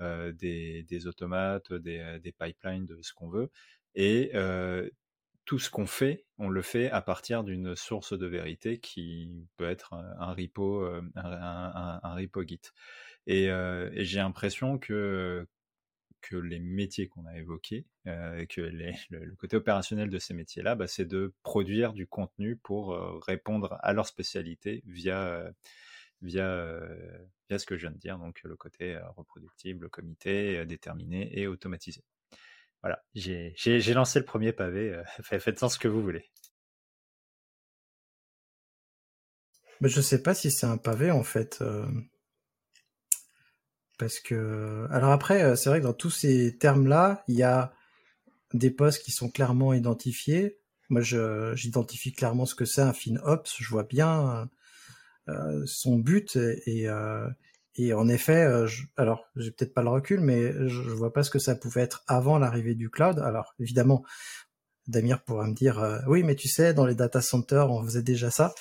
S3: des, des, automates, des, des, pipelines, de ce qu'on veut. Et tout ce qu'on fait, on le fait à partir d'une source de vérité qui peut être un, repo, euh, un, repo Git. Et, euh, j'ai l'impression que les métiers qu'on a évoqués, euh, que le, côté opérationnel de ces métiers-là, bah, c'est de produire du contenu pour répondre à leur spécialité via via via ce que je viens de dire, donc le côté reproductible, comité, déterminé et automatisé. Voilà, j'ai lancé le premier pavé. Euh, faites-en ce que vous voulez.
S1: Mais je sais pas si c'est un pavé en fait. Euh, parce que. Alors après, euh, c'est vrai que dans tous ces termes-là, il y a des postes qui sont clairement identifiés. Moi, j'identifie clairement ce que c'est un FinOps. Je vois bien son but et, et en effet, euh, je, alors j'ai peut-être pas le recul, mais je, je, vois pas ce que ça pouvait être avant l'arrivée du cloud. Alors évidemment, Damir pourra me dire, euh, oui, mais tu sais, dans les data centers, on faisait déjà ça.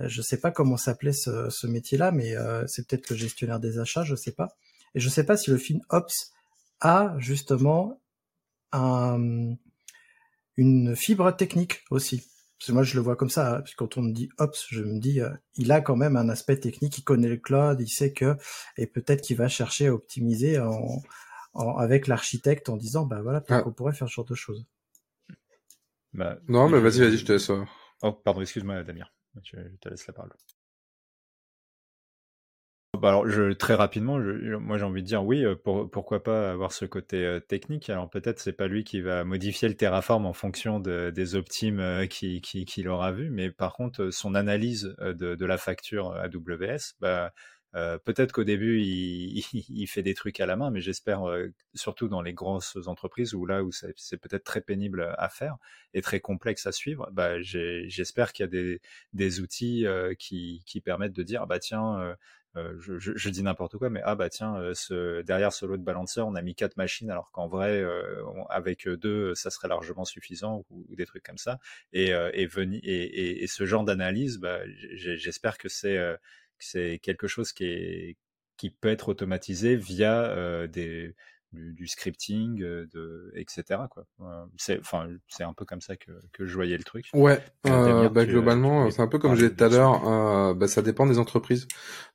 S1: Euh, je sais pas comment s'appelait ce, ce métier-là, mais c'est peut-être le gestionnaire des achats, je sais pas. Et je sais pas si le FinOps a justement un, une fibre technique aussi. Parce que moi, je le vois comme ça. Hein, parce que quand on me dit Ops, je me dis, euh, il a quand même un aspect technique. Il connaît le cloud, il sait que, et peut-être qu'il va chercher à optimiser en, avec l'architecte en disant, bah voilà, peut-être ah. qu'on pourrait faire ce genre de choses.
S4: Bah, non, mais vas-y, vas-y, je te laisse.
S3: Oh, pardon, excuse-moi, Damien. Je te laisse la parole. Bah, alors, je, très rapidement, moi j'ai envie de dire oui, euh, pourquoi pas avoir ce côté euh, technique. Alors peut-être c'est pas lui qui va modifier le Terraform en fonction des optimes euh, qu'il qui, aura vu, mais par contre son analyse de, la facture AWS, bah, peut-être qu'au début il, fait des trucs à la main, mais j'espère surtout dans les grosses entreprises où là où c'est peut-être très pénible à faire et très complexe à suivre, bah, j'espère qu'il y a des, outils qui, qui, permettent de dire bah tiens euh, je, je, je, dis n'importe quoi, mais ah bah tiens, euh, ce, derrière ce lot de balanceur, on a mis quatre machines, alors qu'en vrai, euh, avec deux, ça serait largement suffisant, ou, des trucs comme ça. Et, et, et, et, ce genre d'analyse, bah, j'espère que c'est c'est quelque chose qui, est, qui peut être automatisé via des, du, du, scripting, euh, de, etc. Quoi. C'est, enfin, c'est un peu comme ça que, que je voyais le truc.
S4: Ouais, euh, bah, globalement, c'est un peu comme j'ai dit tout à l'heure, euh, bah, ça dépend des entreprises.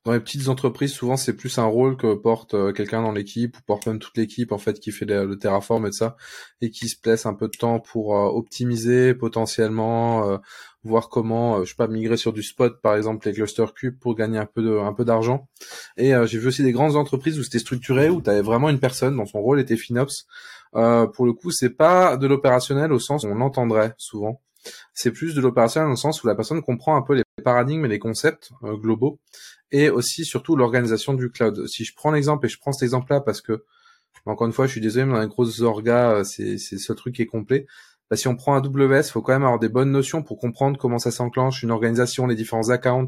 S4: Dans les petites entreprises, souvent, c'est plus un rôle que porte euh, quelqu'un dans l'équipe, ou porte même toute l'équipe, en fait, qui fait le, Terraform et de ça, et qui se laisse un peu de temps pour optimiser potentiellement voir comment, euh, je sais pas, migrer sur du spot, par exemple, les cluster cubes pour gagner un peu de, un peu d'argent. Et euh, j'ai vu aussi des grandes entreprises où c'était structuré, où tu avais vraiment une personne dont son rôle était FinOps. Euh, pour le coup, c'est pas de l'opérationnel au sens où on l'entendrait souvent. C'est plus de l'opérationnel le sens où la personne comprend un peu les paradigmes et les concepts globaux, et aussi surtout l'organisation du cloud. Si je prends l'exemple et je prends cet exemple-là parce que encore une fois, je suis désolé, mais dans les grosses orgas, c'est c'est ce truc qui est complet bah, si on prend AWS, faut quand même avoir des bonnes notions pour comprendre comment ça s'enclenche une organisation, les différents accounts,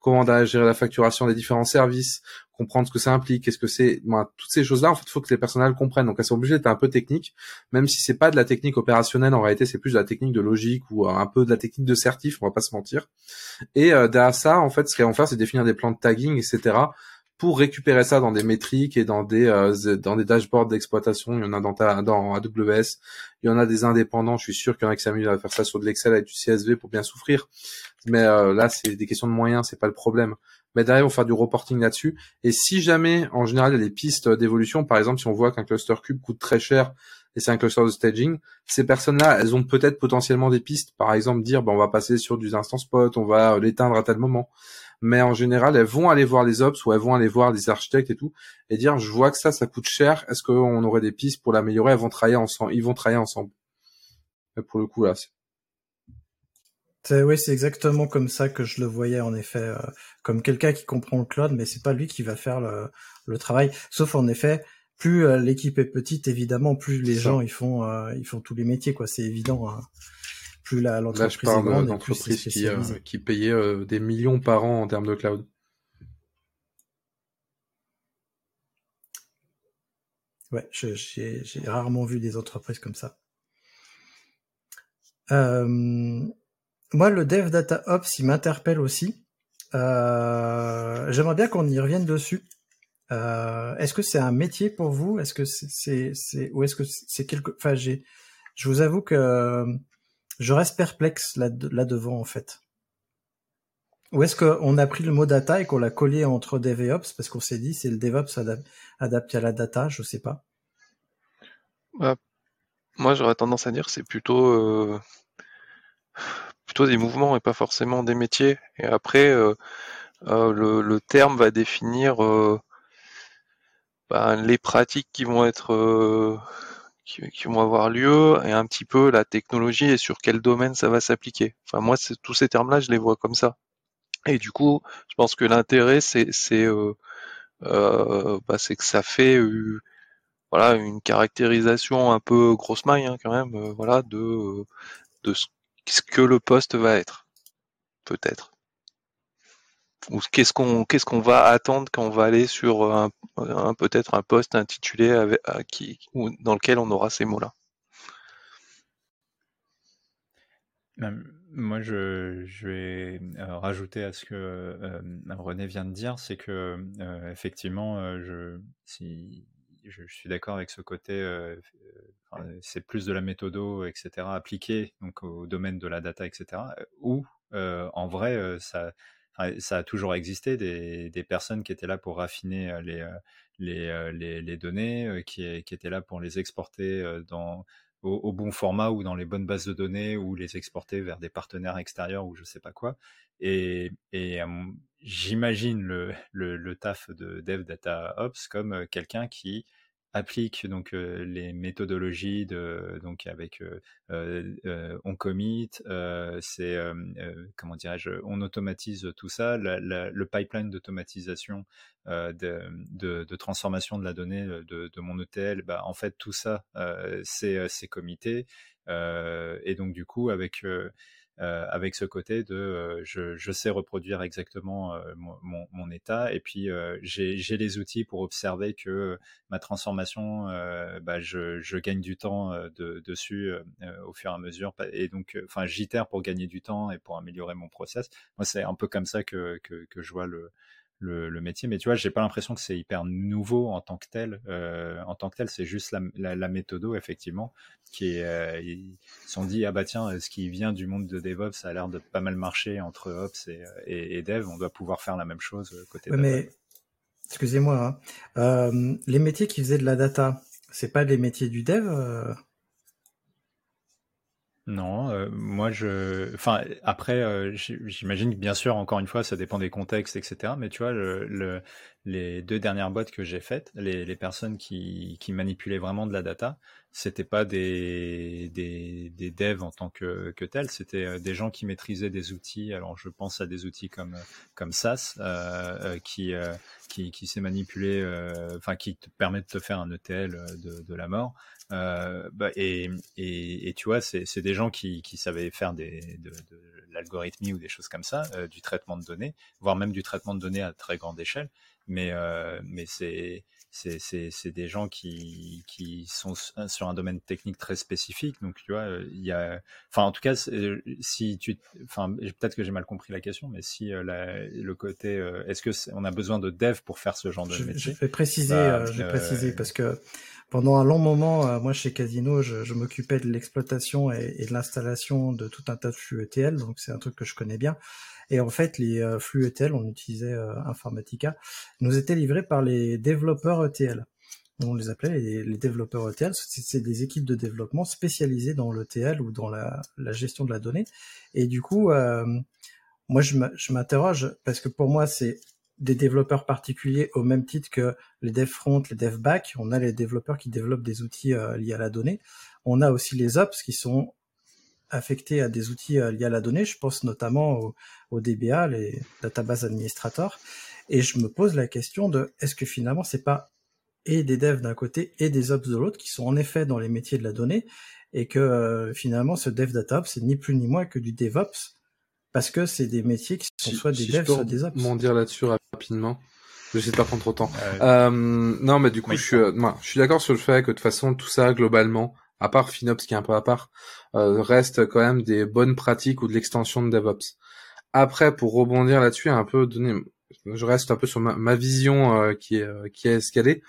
S4: comment gérer la facturation des différents services, comprendre ce que ça implique, qu'est-ce que c'est, bah, toutes ces choses-là, en fait, faut que les personnels comprennent. Donc, elles sont obligées d'être un peu techniques, même si c'est pas de la technique opérationnelle, en réalité, c'est plus de la technique de logique ou un peu de la technique de certif, on va pas se mentir. Et euh, derrière ça, en fait, ce qu'elles vont faire, c'est définir des plans de tagging, etc pour récupérer ça dans des métriques et dans des euh, dans des dashboards d'exploitation. Il y en a dans, dans AWS, il y en a des indépendants. Je suis sûr qu'il y en a qui s'amusent à faire ça sur de l'Excel avec du CSV pour bien souffrir. Mais euh, là, c'est des questions de moyens, c'est pas le problème. Mais derrière, on va faire du reporting là-dessus. Et si jamais, en général, il y a des pistes d'évolution, par exemple, si on voit qu'un cluster cube coûte très cher et c'est un cluster de staging, ces personnes-là, elles ont peut-être potentiellement des pistes. Par exemple, dire, ben, on va passer sur du instant spot, on va l'éteindre à tel moment mais en général, elles vont aller voir les ops ou elles vont aller voir les architectes et tout et dire je vois que ça, ça coûte cher. Est-ce qu'on aurait des pistes pour l'améliorer? Elles vont travailler ensemble. Ils vont travailler ensemble. pour le coup, là,
S1: Oui, c'est exactement comme ça que je le voyais en effet, euh, comme quelqu'un qui comprend le cloud, mais c'est pas lui qui va faire le, le travail. Sauf en effet, plus euh, l'équipe est petite, évidemment, plus les gens ils font euh, ils font tous les métiers, quoi. C'est évident. Hein. Plus la l'entreprise est grande,
S4: d'entreprises qui, qui payaient des millions par an en termes de cloud.
S1: Ouais, j'ai rarement vu des entreprises comme ça. Euh, moi, le Dev Data Ops, il m'interpelle aussi. Euh, J'aimerais bien qu'on y revienne dessus. Euh, est-ce que c'est un métier pour vous? Est-ce que c'est, ou est-ce que c'est quelque, enfin, j'ai, je vous avoue que je reste perplexe là, devant en fait. Ou est-ce qu'on a pris le mot data et qu'on l'a collé entre Dev et Ops parce qu'on s'est dit c'est le DevOps adapté à la data, je sais pas.
S5: Bah, moi, j'aurais tendance à dire c'est plutôt euh, plutôt des mouvements et pas forcément des métiers. Et après, euh, euh, le, terme va définir bah, les pratiques qui vont être qui, vont avoir lieu et un petit peu la technologie et sur quel domaine ça va s'appliquer. Enfin, moi, tous ces termes-là, je les vois comme ça. Et du coup, je pense que l'intérêt, c'est c'est bah, c'est que ça fait voilà une caractérisation un peu grosse maille hein, quand même, euh, voilà de de ce que le poste va être, peut-être. Ou qu'est-ce qu'on qu'est-ce qu'on va attendre quand on va aller sur un, peut-être un poste intitulé avec, qui dans lequel on aura ces mots-là.
S3: Moi, je, je vais euh, rajouter à ce que euh, René vient de dire, c'est que effectivement, je, si je, suis d'accord avec ce côté, euh, euh, c'est plus de la méthodo, etc., appliquée donc, au domaine de la data, etc., euh, en vrai, ça, ça a toujours existé des, des, personnes qui étaient là pour raffiner les, les, les, données, qui, qui, étaient là pour les exporter dans, au, bon format ou dans les bonnes bases de données ou les exporter vers des partenaires extérieurs ou je sais pas quoi. Et, et j'imagine le, le, le, taf de Dev Data Ops comme quelqu'un qui applique donc les méthodologies de donc avec on commit, c'est comment dirais-je, on automatise tout ça, le pipeline d'automatisation de, transformation de la donnée de, mon ETL, bah, en fait tout ça c'est comité et donc du coup avec avec ce côté de euh, je, je, sais reproduire exactement euh, mon, mon, état et puis j'ai les outils pour observer que ma transformation, bah, je, je, gagne du temps de, dessus au fur et à mesure et donc enfin j'itère pour gagner du temps et pour améliorer mon process. Moi c'est un peu comme ça que, que, que je vois le, le, métier. Mais tu vois, j'ai pas l'impression que c'est hyper nouveau en tant que tel. Euh, en tant que tel, c'est juste la, la, méthodo, effectivement, qui est, euh, ils sont dit, ah bah tiens, ce qui vient du monde de DevOps, ça a l'air de pas mal marcher entre Ops et, et, Dev. On doit pouvoir faire la même chose euh, côté
S1: ouais, Mais, excusez-moi, hein. les métiers qui faisaient de la data, c'est pas les métiers du Dev
S3: non, euh, moi je, enfin après, euh, j'imagine que bien sûr, encore une fois, ça dépend des contextes, etc. Mais tu vois, le, les deux dernières boîtes que j'ai faites, les, les personnes qui, qui, manipulaient vraiment de la data, c'était pas des, des, des devs en tant que, que tels, c'était euh, des gens qui maîtrisaient des outils. Alors je pense à des outils comme comme SAS, euh, qui, qui qui sait manipuler, enfin qui te permet de te faire un ETL de, de la mort. Euh, bah, et, et, et, tu vois, c'est des gens qui, qui savaient faire des, de, de l'algorithmie ou des choses comme ça, euh, du traitement de données, voire même du traitement de données à très grande échelle. Mais, euh, mais c'est c'est des gens qui, qui sont sur un domaine technique très spécifique. Donc, tu vois, il y a, enfin, en tout cas, si tu, enfin, peut-être que j'ai mal compris la question, mais si la, le côté, est-ce que on a besoin de dev pour faire ce genre de
S1: je,
S3: métier?
S1: Je vais préciser, bah, je vais préciser parce que pendant un long moment, euh, moi chez Casino, je, je m'occupais de l'exploitation et, et, de l'installation de tout un tas de flux ETL, donc c'est un truc que je connais bien. Et en fait, les euh, flux ETL, on utilisait euh, Informatica, nous étaient livrés par les développeurs ETL. On les appelait les, développeurs ETL. C'est des équipes de développement spécialisées dans l'ETL ou dans la, gestion de la donnée. Et du coup, moi, je m'interroge parce que pour moi, c'est des développeurs particuliers au même titre que les dev front, les dev back. On a les développeurs qui développent des outils euh, liés à la donnée. On a aussi les ops qui sont affectés à des outils liés à la donnée. Je pense notamment au, au DBA, les databases administrators. Et je me pose la question de est-ce que finalement c'est pas et des devs d'un côté et des ops de l'autre qui sont en effet dans les métiers de la donnée et que euh, finalement ce dev data ops c'est ni plus ni moins que du DevOps parce que c'est des métiers qui sont soit des devs soit des ops.
S4: M'en dire là-dessus rapidement. Je sais pas prendre trop de temps. Euh, non, mais du coup, je suis, euh, moi, je suis d'accord sur le fait que de toute façon, tout ça, globalement, à part FinOps qui est un peu à part, euh, reste quand même des bonnes pratiques ou de l'extension de DevOps. Après, pour rebondir là-dessus, un peu donner, je reste un peu sur ma, vision euh, qui est euh, qui est escalée,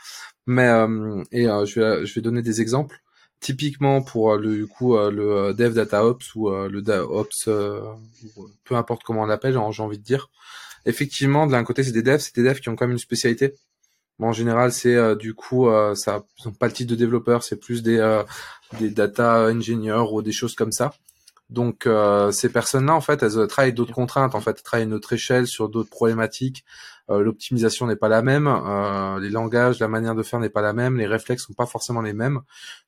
S4: mais euh, et je vais je vais donner des exemples. Typiquement pour le du coup le Dev Data Ops ou le Ops, peu importe comment on l'appelle, j'ai envie de dire. Effectivement, de l'un côté c'est des devs, c'est des devs qui ont quand même une spécialité. En général, c'est du coup, ça sont pas le type de développeurs, c'est plus des des data ingénieurs ou des choses comme ça. Donc euh, ces personnes-là, en fait, elles travaillent d'autres contraintes. En fait, elles travaillent à une autre échelle sur d'autres problématiques. Euh, L'optimisation n'est pas la même, euh, les langages, la manière de faire n'est pas la même, les réflexes sont pas forcément les mêmes.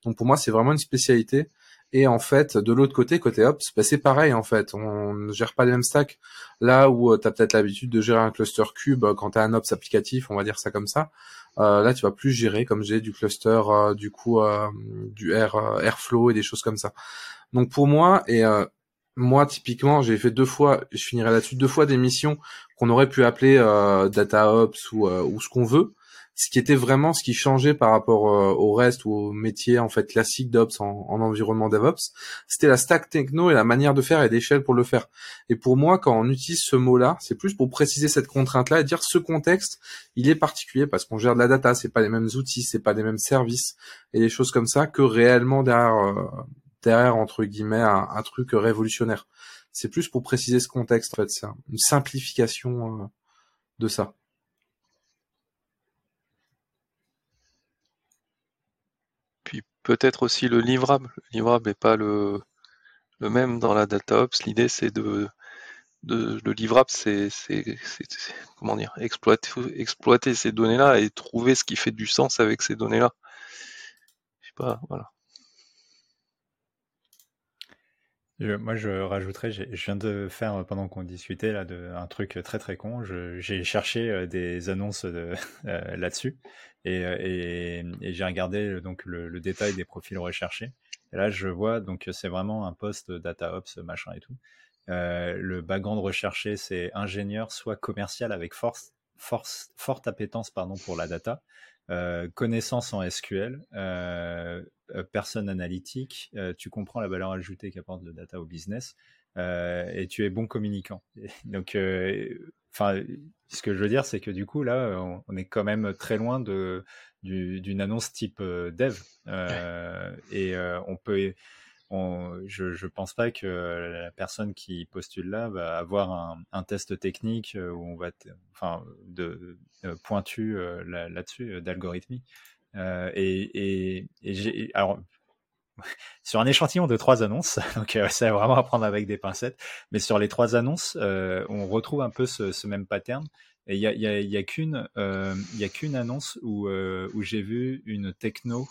S4: Donc pour moi, c'est vraiment une spécialité. Et en fait, de l'autre côté, côté Ops, bah, c'est pareil en fait. On ne gère pas les mêmes stacks. Là où euh, tu as peut-être l'habitude de gérer un cluster cube euh, quand tu as un Ops applicatif, on va dire ça comme ça. Euh, là, tu vas plus gérer comme j'ai du cluster, du coup, du Air, Airflow et des choses comme ça. Donc pour moi, et moi typiquement, j'ai fait deux fois, je finirai là-dessus, deux fois des missions qu'on aurait pu appeler euh, data ops ou, ou ce qu'on veut, ce qui était vraiment ce qui changeait par rapport au reste ou au métier en fait classique d'ops en, en, environnement DevOps, c'était la stack techno et la manière de faire et l'échelle pour le faire. Et pour moi, quand on utilise ce mot-là, c'est plus pour préciser cette contrainte-là et dire ce contexte, il est particulier parce qu'on gère de la data, c'est pas les mêmes outils, c'est pas les mêmes services et des choses comme ça que réellement derrière derrière entre guillemets un, truc révolutionnaire. C'est plus pour préciser ce contexte en fait, c'est une simplification euh, de ça.
S5: Puis peut-être aussi le livrable. Le livrable n'est pas le, le même dans la DataOps. L'idée c'est de, de, le livrable, c'est comment dire exploiter, exploiter ces données-là et trouver ce qui fait du sens avec ces données-là. Je sais pas, voilà.
S3: Moi, je rajouterais, je viens de faire euh, pendant qu'on discutait là de un truc très très con. J'ai cherché euh, des annonces de, euh, là-dessus et, et, j'ai regardé donc le, détail des profils recherchés. Là, je vois donc c'est vraiment un poste DataOps machin et tout. Euh, le background recherché, c'est ingénieur, soit commercial avec force, force, forte appétence pardon pour la data, euh, connaissance en SQL, euh, euh, personne analytique, tu comprends la valeur ajoutée qu'apporte le data au business et tu es bon communicant. donc, enfin, ce que je veux dire, c'est que du coup, là, on, est quand même très loin de d'une annonce type dev et on peut je ne pense pas que la personne qui postule là va avoir un, test technique euh, où on va, enfin, de, pointu euh, là-dessus, euh, d'algorithmie. et, alors, sur un échantillon de trois annonces, donc c'est vraiment à prendre avec des pincettes, mais sur les trois annonces, on retrouve un peu ce, même pattern. Il y a, a, qu'une il y annonce où, j'ai vu une techno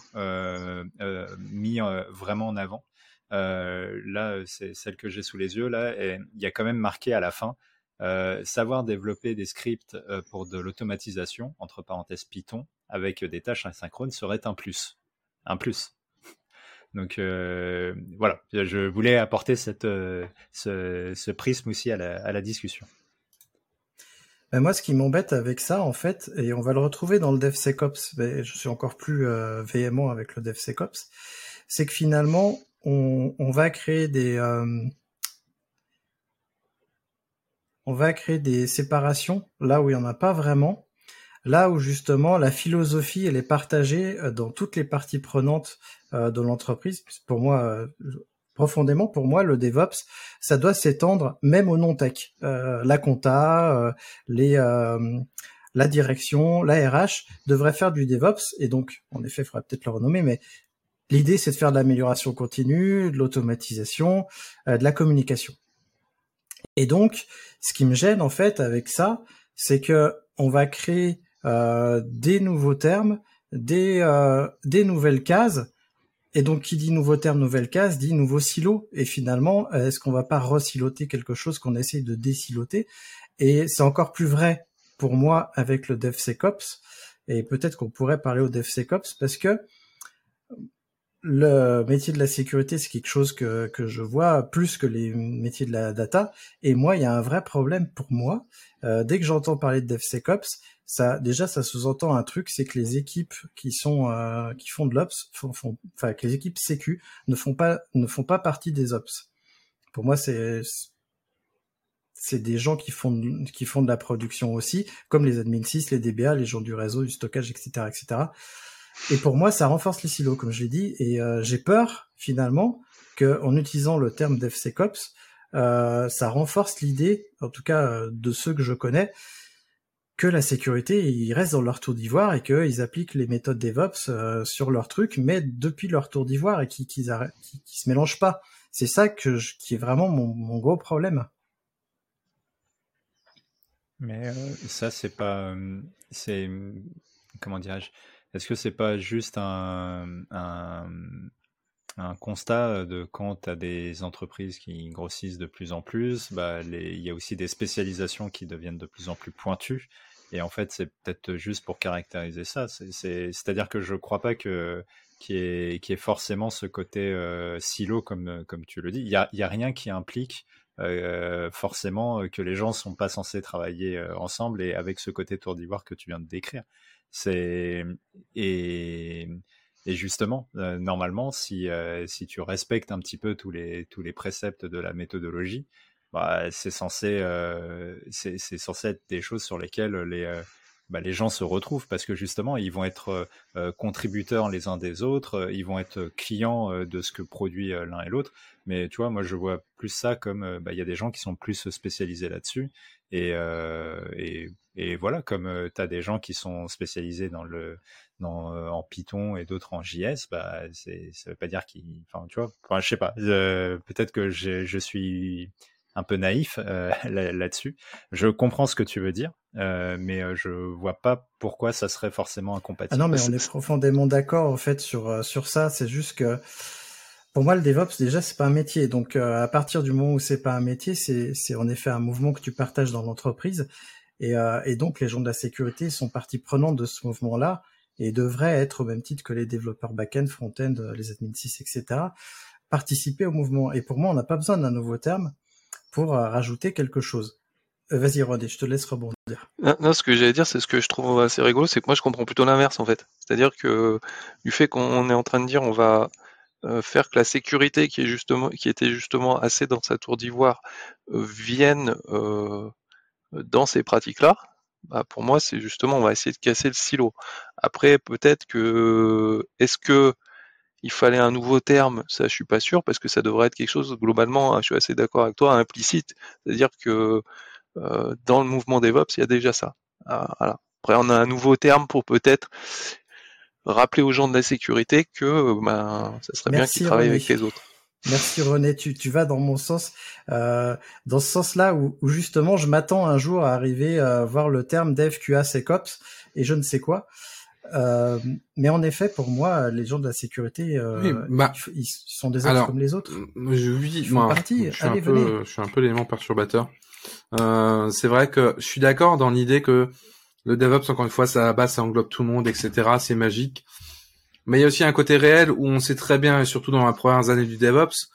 S3: mis vraiment en avant. Euh, là, c'est celle que j'ai sous les yeux. Là, et il y a quand même marqué à la fin euh, savoir développer des scripts euh, pour de l'automatisation, entre parenthèses Python, avec des tâches asynchrones serait un plus. Un plus. Donc voilà, je voulais apporter cette, ce, prisme aussi à la, discussion.
S1: Ben moi, ce qui m'embête avec ça, en fait, et on va le retrouver dans le DevSecOps, mais je suis encore plus véhément avec le DevSecOps, c'est que finalement, on, va créer des euh, on va créer des séparations là où il n'y en a pas vraiment, là où justement la philosophie elle est partagée euh, dans toutes les parties prenantes euh, de l'entreprise. Pour moi, profondément, pour moi, le DevOps, ça doit s'étendre même au non-tech. la compta, les la direction, la RH devrait faire du DevOps et donc, en effet, il faudrait peut-être le renommer, mais L'idée, c'est de faire de l'amélioration continue, de l'automatisation, euh, de la communication. Et donc, ce qui me gêne en fait avec ça, c'est que on va créer euh, des nouveaux termes, des, euh, des nouvelles cases, et donc, qui dit nouveau terme, nouvelle case, dit nouveau silo. Et finalement, est-ce qu'on va pas resiloter quelque chose qu'on essaye de désiloter? Et c'est encore plus vrai pour moi avec le DevSecOps. Et peut-être qu'on pourrait parler au DevSecOps parce que le métier de la sécurité, c'est quelque chose que, que je vois plus que les métiers de la data. Et moi, il y a un vrai problème pour moi. Euh, dès que j'entends parler de DevSecOps, ça, déjà, ça sous-entend un truc, c'est que les équipes qui sont euh, qui font de l'ops, font, font, enfin, que les équipes sécu ne font pas ne font pas partie des ops. Pour moi, c'est c'est des gens qui font qui font de la production aussi, comme les admin 6, les DBA, les gens du réseau, du stockage, etc., etc. Et pour moi, ça renforce les silos, comme je l'ai dit, et euh, j'ai peur finalement que, en utilisant le terme DevSecOps, euh, ça renforce l'idée, en tout cas euh, de ceux que je connais, que la sécurité, ils restent dans leur tour d'ivoire et qu'ils appliquent les méthodes DevOps sur leur truc, mais depuis leur tour d'ivoire et qu'ils qui, qui, se mélangent pas. C'est ça qui est vraiment mon, mon gros problème.
S3: Mais ça, c'est pas, c'est comment dirais-je est-ce que c'est pas juste un, un, constat de quand tu as des entreprises qui grossissent de plus en plus, bah, il y a aussi des spécialisations qui deviennent de plus en plus pointues. Et en fait, c'est peut-être juste pour caractériser ça. C'est-à-dire que je ne crois pas que qu'il y, ait forcément ce côté euh, silo comme, comme tu le dis. Il n'y a, y a, rien qui implique euh, forcément que les gens ne sont pas censés travailler euh, ensemble et avec ce côté tour d'ivoire que tu viens de décrire. C'est et, justement, euh, normalement, si, euh, si tu respectes un petit peu tous les, tous les préceptes de la méthodologie, bah, c'est censé, euh, c'est censé être des choses sur lesquelles les, bah, les gens se retrouvent parce que justement, ils vont être contributeurs les uns des autres, ils vont être clients de ce que produit l'un et l'autre. Mais tu vois, moi, je vois plus ça comme bah, il y a des gens qui sont plus spécialisés là-dessus et, et et voilà, comme euh, tu as des gens qui sont spécialisés dans le, dans, euh, en Python et d'autres en JS, bah, ça veut pas dire qu'ils, enfin, tu vois, enfin, je sais pas, euh, peut-être que je suis un peu naïf là-dessus. Je comprends ce que tu veux dire, mais je vois pas pourquoi ça serait forcément incompatible.
S1: Ah non, mais on est profondément d'accord en fait sur sur ça. C'est juste que pour moi, le DevOps déjà c'est pas un métier. Donc à partir du moment où c'est pas un métier, c'est c'est en effet un mouvement que tu partages dans l'entreprise. Et, euh, et, donc les gens de la sécurité sont partie prenante de ce mouvement-là et devraient être au même titre que les développeurs back-end, front-end, euh, les admin 6, etc., participer au mouvement. Et pour moi, on n'a pas besoin d'un nouveau terme pour euh, rajouter quelque chose. Vas-y Rodé, je te laisse rebondir.
S5: Non, ce que j'allais dire, c'est ce que je trouve assez rigolo, c'est que moi je comprends plutôt l'inverse en fait. C'est-à-dire que du fait qu'on est en train de dire on va faire que la sécurité qui est justement qui était justement assez dans sa tour d'ivoire vienne euh, dans ces pratiques-là, bah pour moi, c'est justement, on va essayer de casser le silo. Après, peut-être que, est-ce que il fallait un nouveau terme Ça, je suis pas sûr, parce que ça devrait être quelque chose, globalement, hein, je suis assez d'accord avec toi, implicite. C'est-à-dire que euh, dans le mouvement DevOps, il y a déjà ça. Ah, voilà. Après, on a un nouveau terme pour peut-être rappeler aux gens de la sécurité que ben, ça serait bien qu'ils travaillent avec les autres.
S1: Merci René, tu, tu vas dans mon sens, euh, dans ce sens-là où, où, justement je m'attends un jour à arriver à voir le terme dev QA SecOps et je ne sais quoi. Euh, mais en effet, pour moi, les gens de la sécurité, euh, bah, ils, sont des autres comme les autres.
S4: Je, oui, moi, je suis un peu, je suis un peu l'élément perturbateur. Euh, c'est vrai que je suis d'accord dans l'idée que le DevOps, encore une fois, ça base, ça englobe tout le monde, etc. C'est magique. Mais il y a aussi un côté réel où on sait très bien, et surtout dans les premières années du DevOps,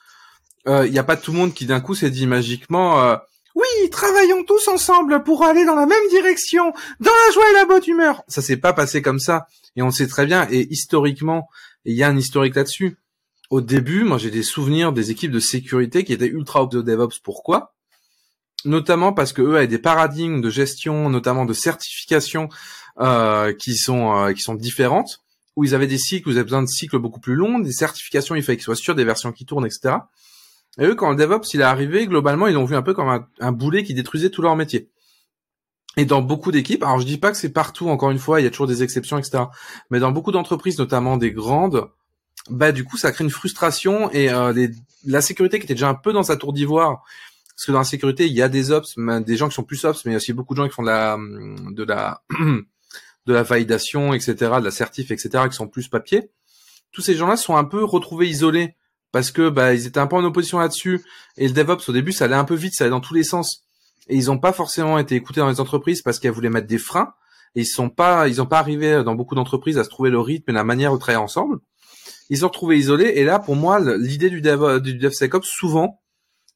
S4: euh, il n'y a pas tout le monde qui d'un coup s'est dit magiquement euh, oui, travaillons tous ensemble pour aller dans la même direction, dans la joie et la bonne humeur. Ça s'est pas passé comme ça, et on sait très bien. Et historiquement, il y a un historique là-dessus. Au début, moi j'ai des souvenirs des équipes de sécurité qui étaient ultra de DevOps. Pourquoi? Notamment parce que eux avaient des paradigmes de gestion, notamment de certification, euh, qui sont euh, qui sont différentes où ils avaient des cycles, où ils avaient besoin de cycles beaucoup plus longs, des certifications, il fallait qu'ils soient sûrs des versions qui tournent, etc. Et eux, quand le DevOps il est arrivé, globalement, ils l'ont vu un peu comme un, boulet qui détruisait tout leur métier. Et dans beaucoup d'équipes, alors je dis pas que c'est partout, encore une fois, il y a toujours des exceptions, etc. Mais dans beaucoup d'entreprises, notamment des grandes, bah du coup, ça crée une frustration et euh, la sécurité qui était déjà un peu dans sa tour d'ivoire, parce que dans la sécurité, il y a des ops, des gens qui sont plus ops, mais il y a aussi beaucoup de gens qui font de la, de la de la validation, etc., de la certif, etc., qui sont plus papier. tous ces gens-là sont un peu retrouvés isolés parce que bah ils étaient un peu en opposition là-dessus et le DevOps au début ça allait un peu vite, ça allait dans tous les sens et ils n'ont pas forcément été écoutés dans les entreprises parce qu'elles voulaient mettre des freins et ils sont pas ils ont pas arrivé dans beaucoup d'entreprises à se trouver le rythme et la manière de travailler ensemble. Ils sont retrouvés isolés et là pour moi l'idée du DevSecOps souvent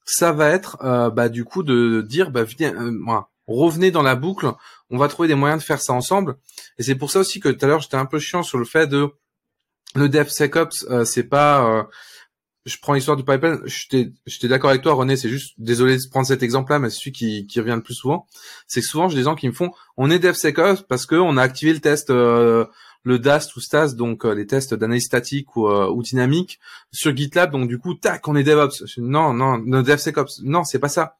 S4: ça va être euh, bah du coup de dire bah euh, revenez dans la boucle, on va trouver des moyens de faire ça ensemble et c'est pour ça aussi que tout à l'heure j'étais un peu chiant sur le fait de le DevSecOps euh, c'est pas euh, je prends l'histoire du pipeline, j'étais d'accord avec toi, René, c'est juste, désolé de prendre cet exemple-là, mais c'est celui qui, qui revient le plus souvent. C'est que souvent, j'ai des gens qui me font, on est DevSecOps parce qu'on a activé le test, euh, le DAST ou STAS, donc euh, les tests d'analyse statique ou, euh, ou dynamique sur GitLab, donc du coup, tac, on est DevOps. Non, non, non, DevSecOps. Non, c'est pas ça.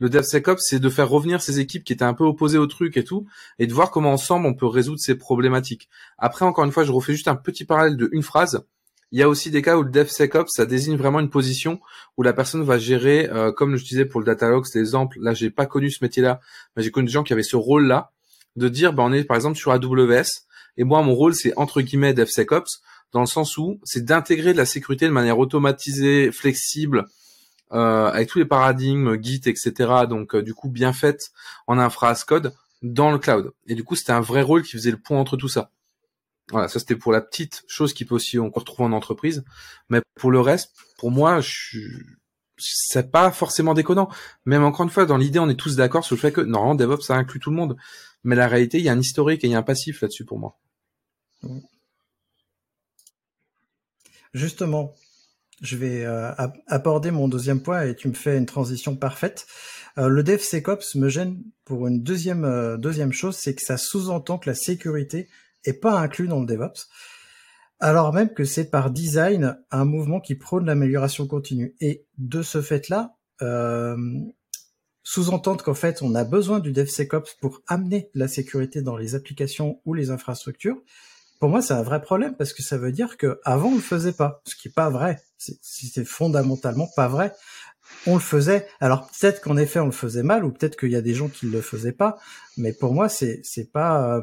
S4: Le DevSecOps, c'est de faire revenir ces équipes qui étaient un peu opposées au truc et tout, et de voir comment ensemble on peut résoudre ces problématiques. Après, encore une fois, je refais juste un petit parallèle de une phrase il y a aussi des cas où le DevSecOps, ça désigne vraiment une position où la personne va gérer, euh, comme je disais pour le Datalogs, l'exemple, là j'ai pas connu ce métier-là, mais j'ai connu des gens qui avaient ce rôle-là, de dire, bah, on est par exemple sur AWS, et moi mon rôle c'est entre guillemets DevSecOps, dans le sens où c'est d'intégrer de la sécurité de manière automatisée, flexible, euh, avec tous les paradigmes, Git, etc. Donc euh, du coup bien faite en infra as code dans le cloud. Et du coup c'était un vrai rôle qui faisait le pont entre tout ça. Voilà, ça c'était pour la petite chose qui peut aussi encore trouver en entreprise. Mais pour le reste, pour moi, je c'est pas forcément déconnant. Même encore une fois, dans l'idée, on est tous d'accord sur le fait que normalement DevOps ça inclut tout le monde. Mais la réalité, il y a un historique et il y a un passif là-dessus pour moi.
S1: Justement, je vais euh, aborder mon deuxième point et tu me fais une transition parfaite. Euh, le DevSecOps me gêne pour une deuxième euh, deuxième chose, c'est que ça sous-entend que la sécurité est pas inclus dans le DevOps, alors même que c'est par design un mouvement qui prône l'amélioration continue. Et de ce fait-là, sous-entendre qu'en fait on a besoin du DevSecOps pour amener la sécurité dans les applications ou les infrastructures, pour moi c'est un vrai problème parce que ça veut dire que avant on le faisait pas, ce qui est pas vrai. C'est fondamentalement pas vrai. On le faisait. Alors peut-être qu'en effet on le faisait mal ou peut-être qu'il y a des gens qui le faisaient pas, mais pour moi c'est c'est pas euh,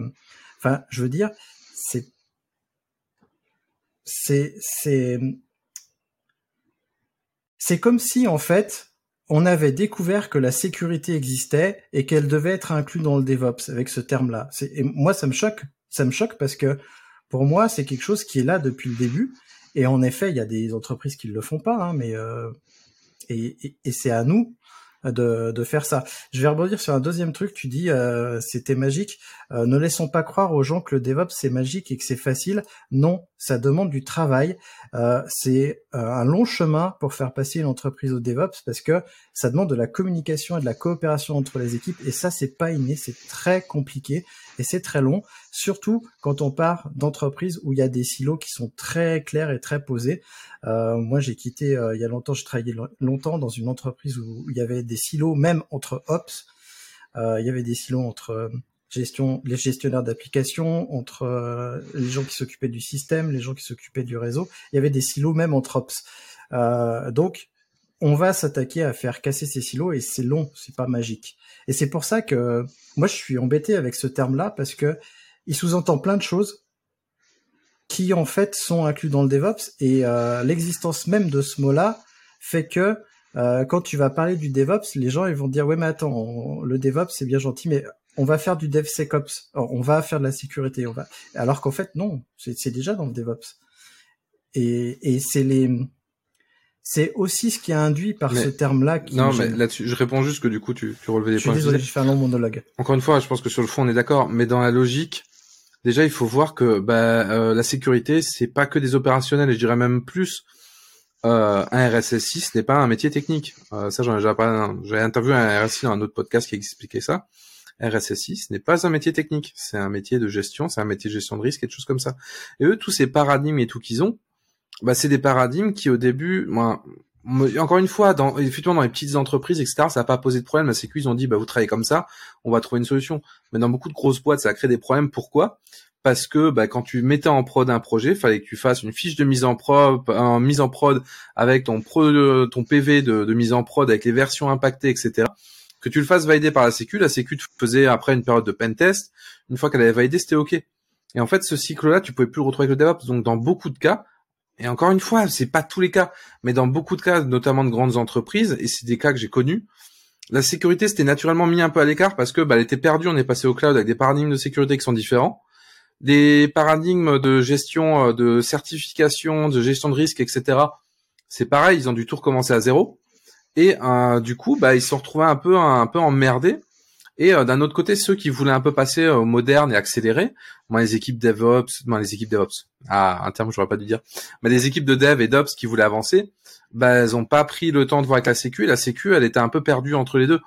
S1: Enfin, je veux dire, c'est c'est c'est c'est comme si en fait on avait découvert que la sécurité existait et qu'elle devait être inclue dans le DevOps avec ce terme-là. Et moi, ça me choque. Ça me choque parce que pour moi, c'est quelque chose qui est là depuis le début. Et en effet, il y a des entreprises qui ne le font pas, hein, mais euh, et, et c'est à nous de, faire ça. Je vais rebondir sur un deuxième truc. Tu dis euh, c'était magique. Euh, ne laissons pas croire aux gens que le DevOps c'est magique et que c'est facile. Non, ça demande du travail. Euh, c'est euh, un long chemin pour faire passer une entreprise au DevOps parce que ça demande de la communication et de la coopération entre les équipes et ça c'est pas inné, c'est très compliqué et c'est très long. Surtout quand on part d'entreprises où il y a des silos qui sont très clairs et très posés. Euh, moi j'ai quitté il y a longtemps, je travaillais longtemps dans une entreprise où il y avait des silos même entre ops. il y avait des silos entre gestion, les gestionnaires d'applications, entre euh, les gens qui s'occupaient du système, les gens qui s'occupaient du réseau. Il y avait des silos même entre ops. Euh, donc, on va s'attaquer à faire casser ces silos et c'est long, c'est pas magique. Et c'est pour ça que moi je suis embêté avec ce terme-là parce que il sous-entend plein de choses qui en fait sont inclus dans le DevOps et euh, l'existence même de ce mot-là fait que euh, quand tu vas parler du DevOps, les gens ils vont dire ouais mais attends, le DevOps c'est bien gentil, mais on va faire du DevSecOps, on va faire de la sécurité, on va. Alors qu'en fait, non, c'est déjà dans le DevOps. Et, c'est les, c'est aussi ce qui a induit par ce terme-là.
S4: non, mais là-dessus, je réponds juste que du coup, tu, tu relevais des
S1: je points. Suis désolé, je fais un long monologue.
S4: Encore une fois, je pense que sur le fond, on est d'accord, mais dans la logique, déjà, il faut voir que bah, euh, la sécurité, c'est pas que des opérationnels, et je dirais même plus. Euh, un RSSI, ce n'est pas un métier technique. Euh, ça, j'en ai déjà pas. J'ai interviewé un RSSI dans un autre podcast qui expliquait ça. RSSI, ce n'est pas un métier technique, c'est un métier de gestion, c'est un métier de gestion de risque, quelque chose comme ça. Et eux, tous ces paradigmes et tout qu'ils ont, bah, c'est des paradigmes qui au début, encore une fois, dans, effectivement, dans les petites entreprises, etc., ça n'a pas posé de problème. C'est qu'ils ont dit, bah, vous travaillez comme ça, on va trouver une solution. Mais dans beaucoup de grosses boîtes, ça a créé des problèmes. Pourquoi? Parce que bah, quand tu mettais en prod un projet, fallait que tu fasses une fiche de mise en prod, en mise en prod avec ton pro, ton PV de, de mise en prod, avec les versions impactées, etc que tu le fasses valider par la sécu, la sécu te faisait après une période de pen test, une fois qu'elle avait validé, c'était ok. Et en fait, ce cycle-là, tu pouvais plus le retrouver avec le DevOps. Donc, dans beaucoup de cas, Et encore une fois, c'est pas tous les cas, mais dans beaucoup de cas, notamment de grandes entreprises, et c'est des cas que j'ai connus, la sécurité s'était naturellement mis un peu à l'écart parce que bah, elle était perdue. On est passé au cloud avec des paradigmes de sécurité qui sont différents, des paradigmes de gestion, euh, de certification, de gestion de risque, etc. C'est pareil, ils ont du tout recommencer à zéro. Et euh, du coup, bah, ils se sont retrouvés un peu un peu emmerdés et euh, d'un autre côté, ceux qui voulaient un peu passer au moderne et accélérer, moi les équipes DevOps, moi les équipes DevOps, ah un terme j'aurais pas dû dire, mais les équipes de Dev et d'Ops qui voulaient avancer, bah elles ont pas pris le temps de voir avec la Sécu. La Sécu, elle était un peu perdue entre les deux.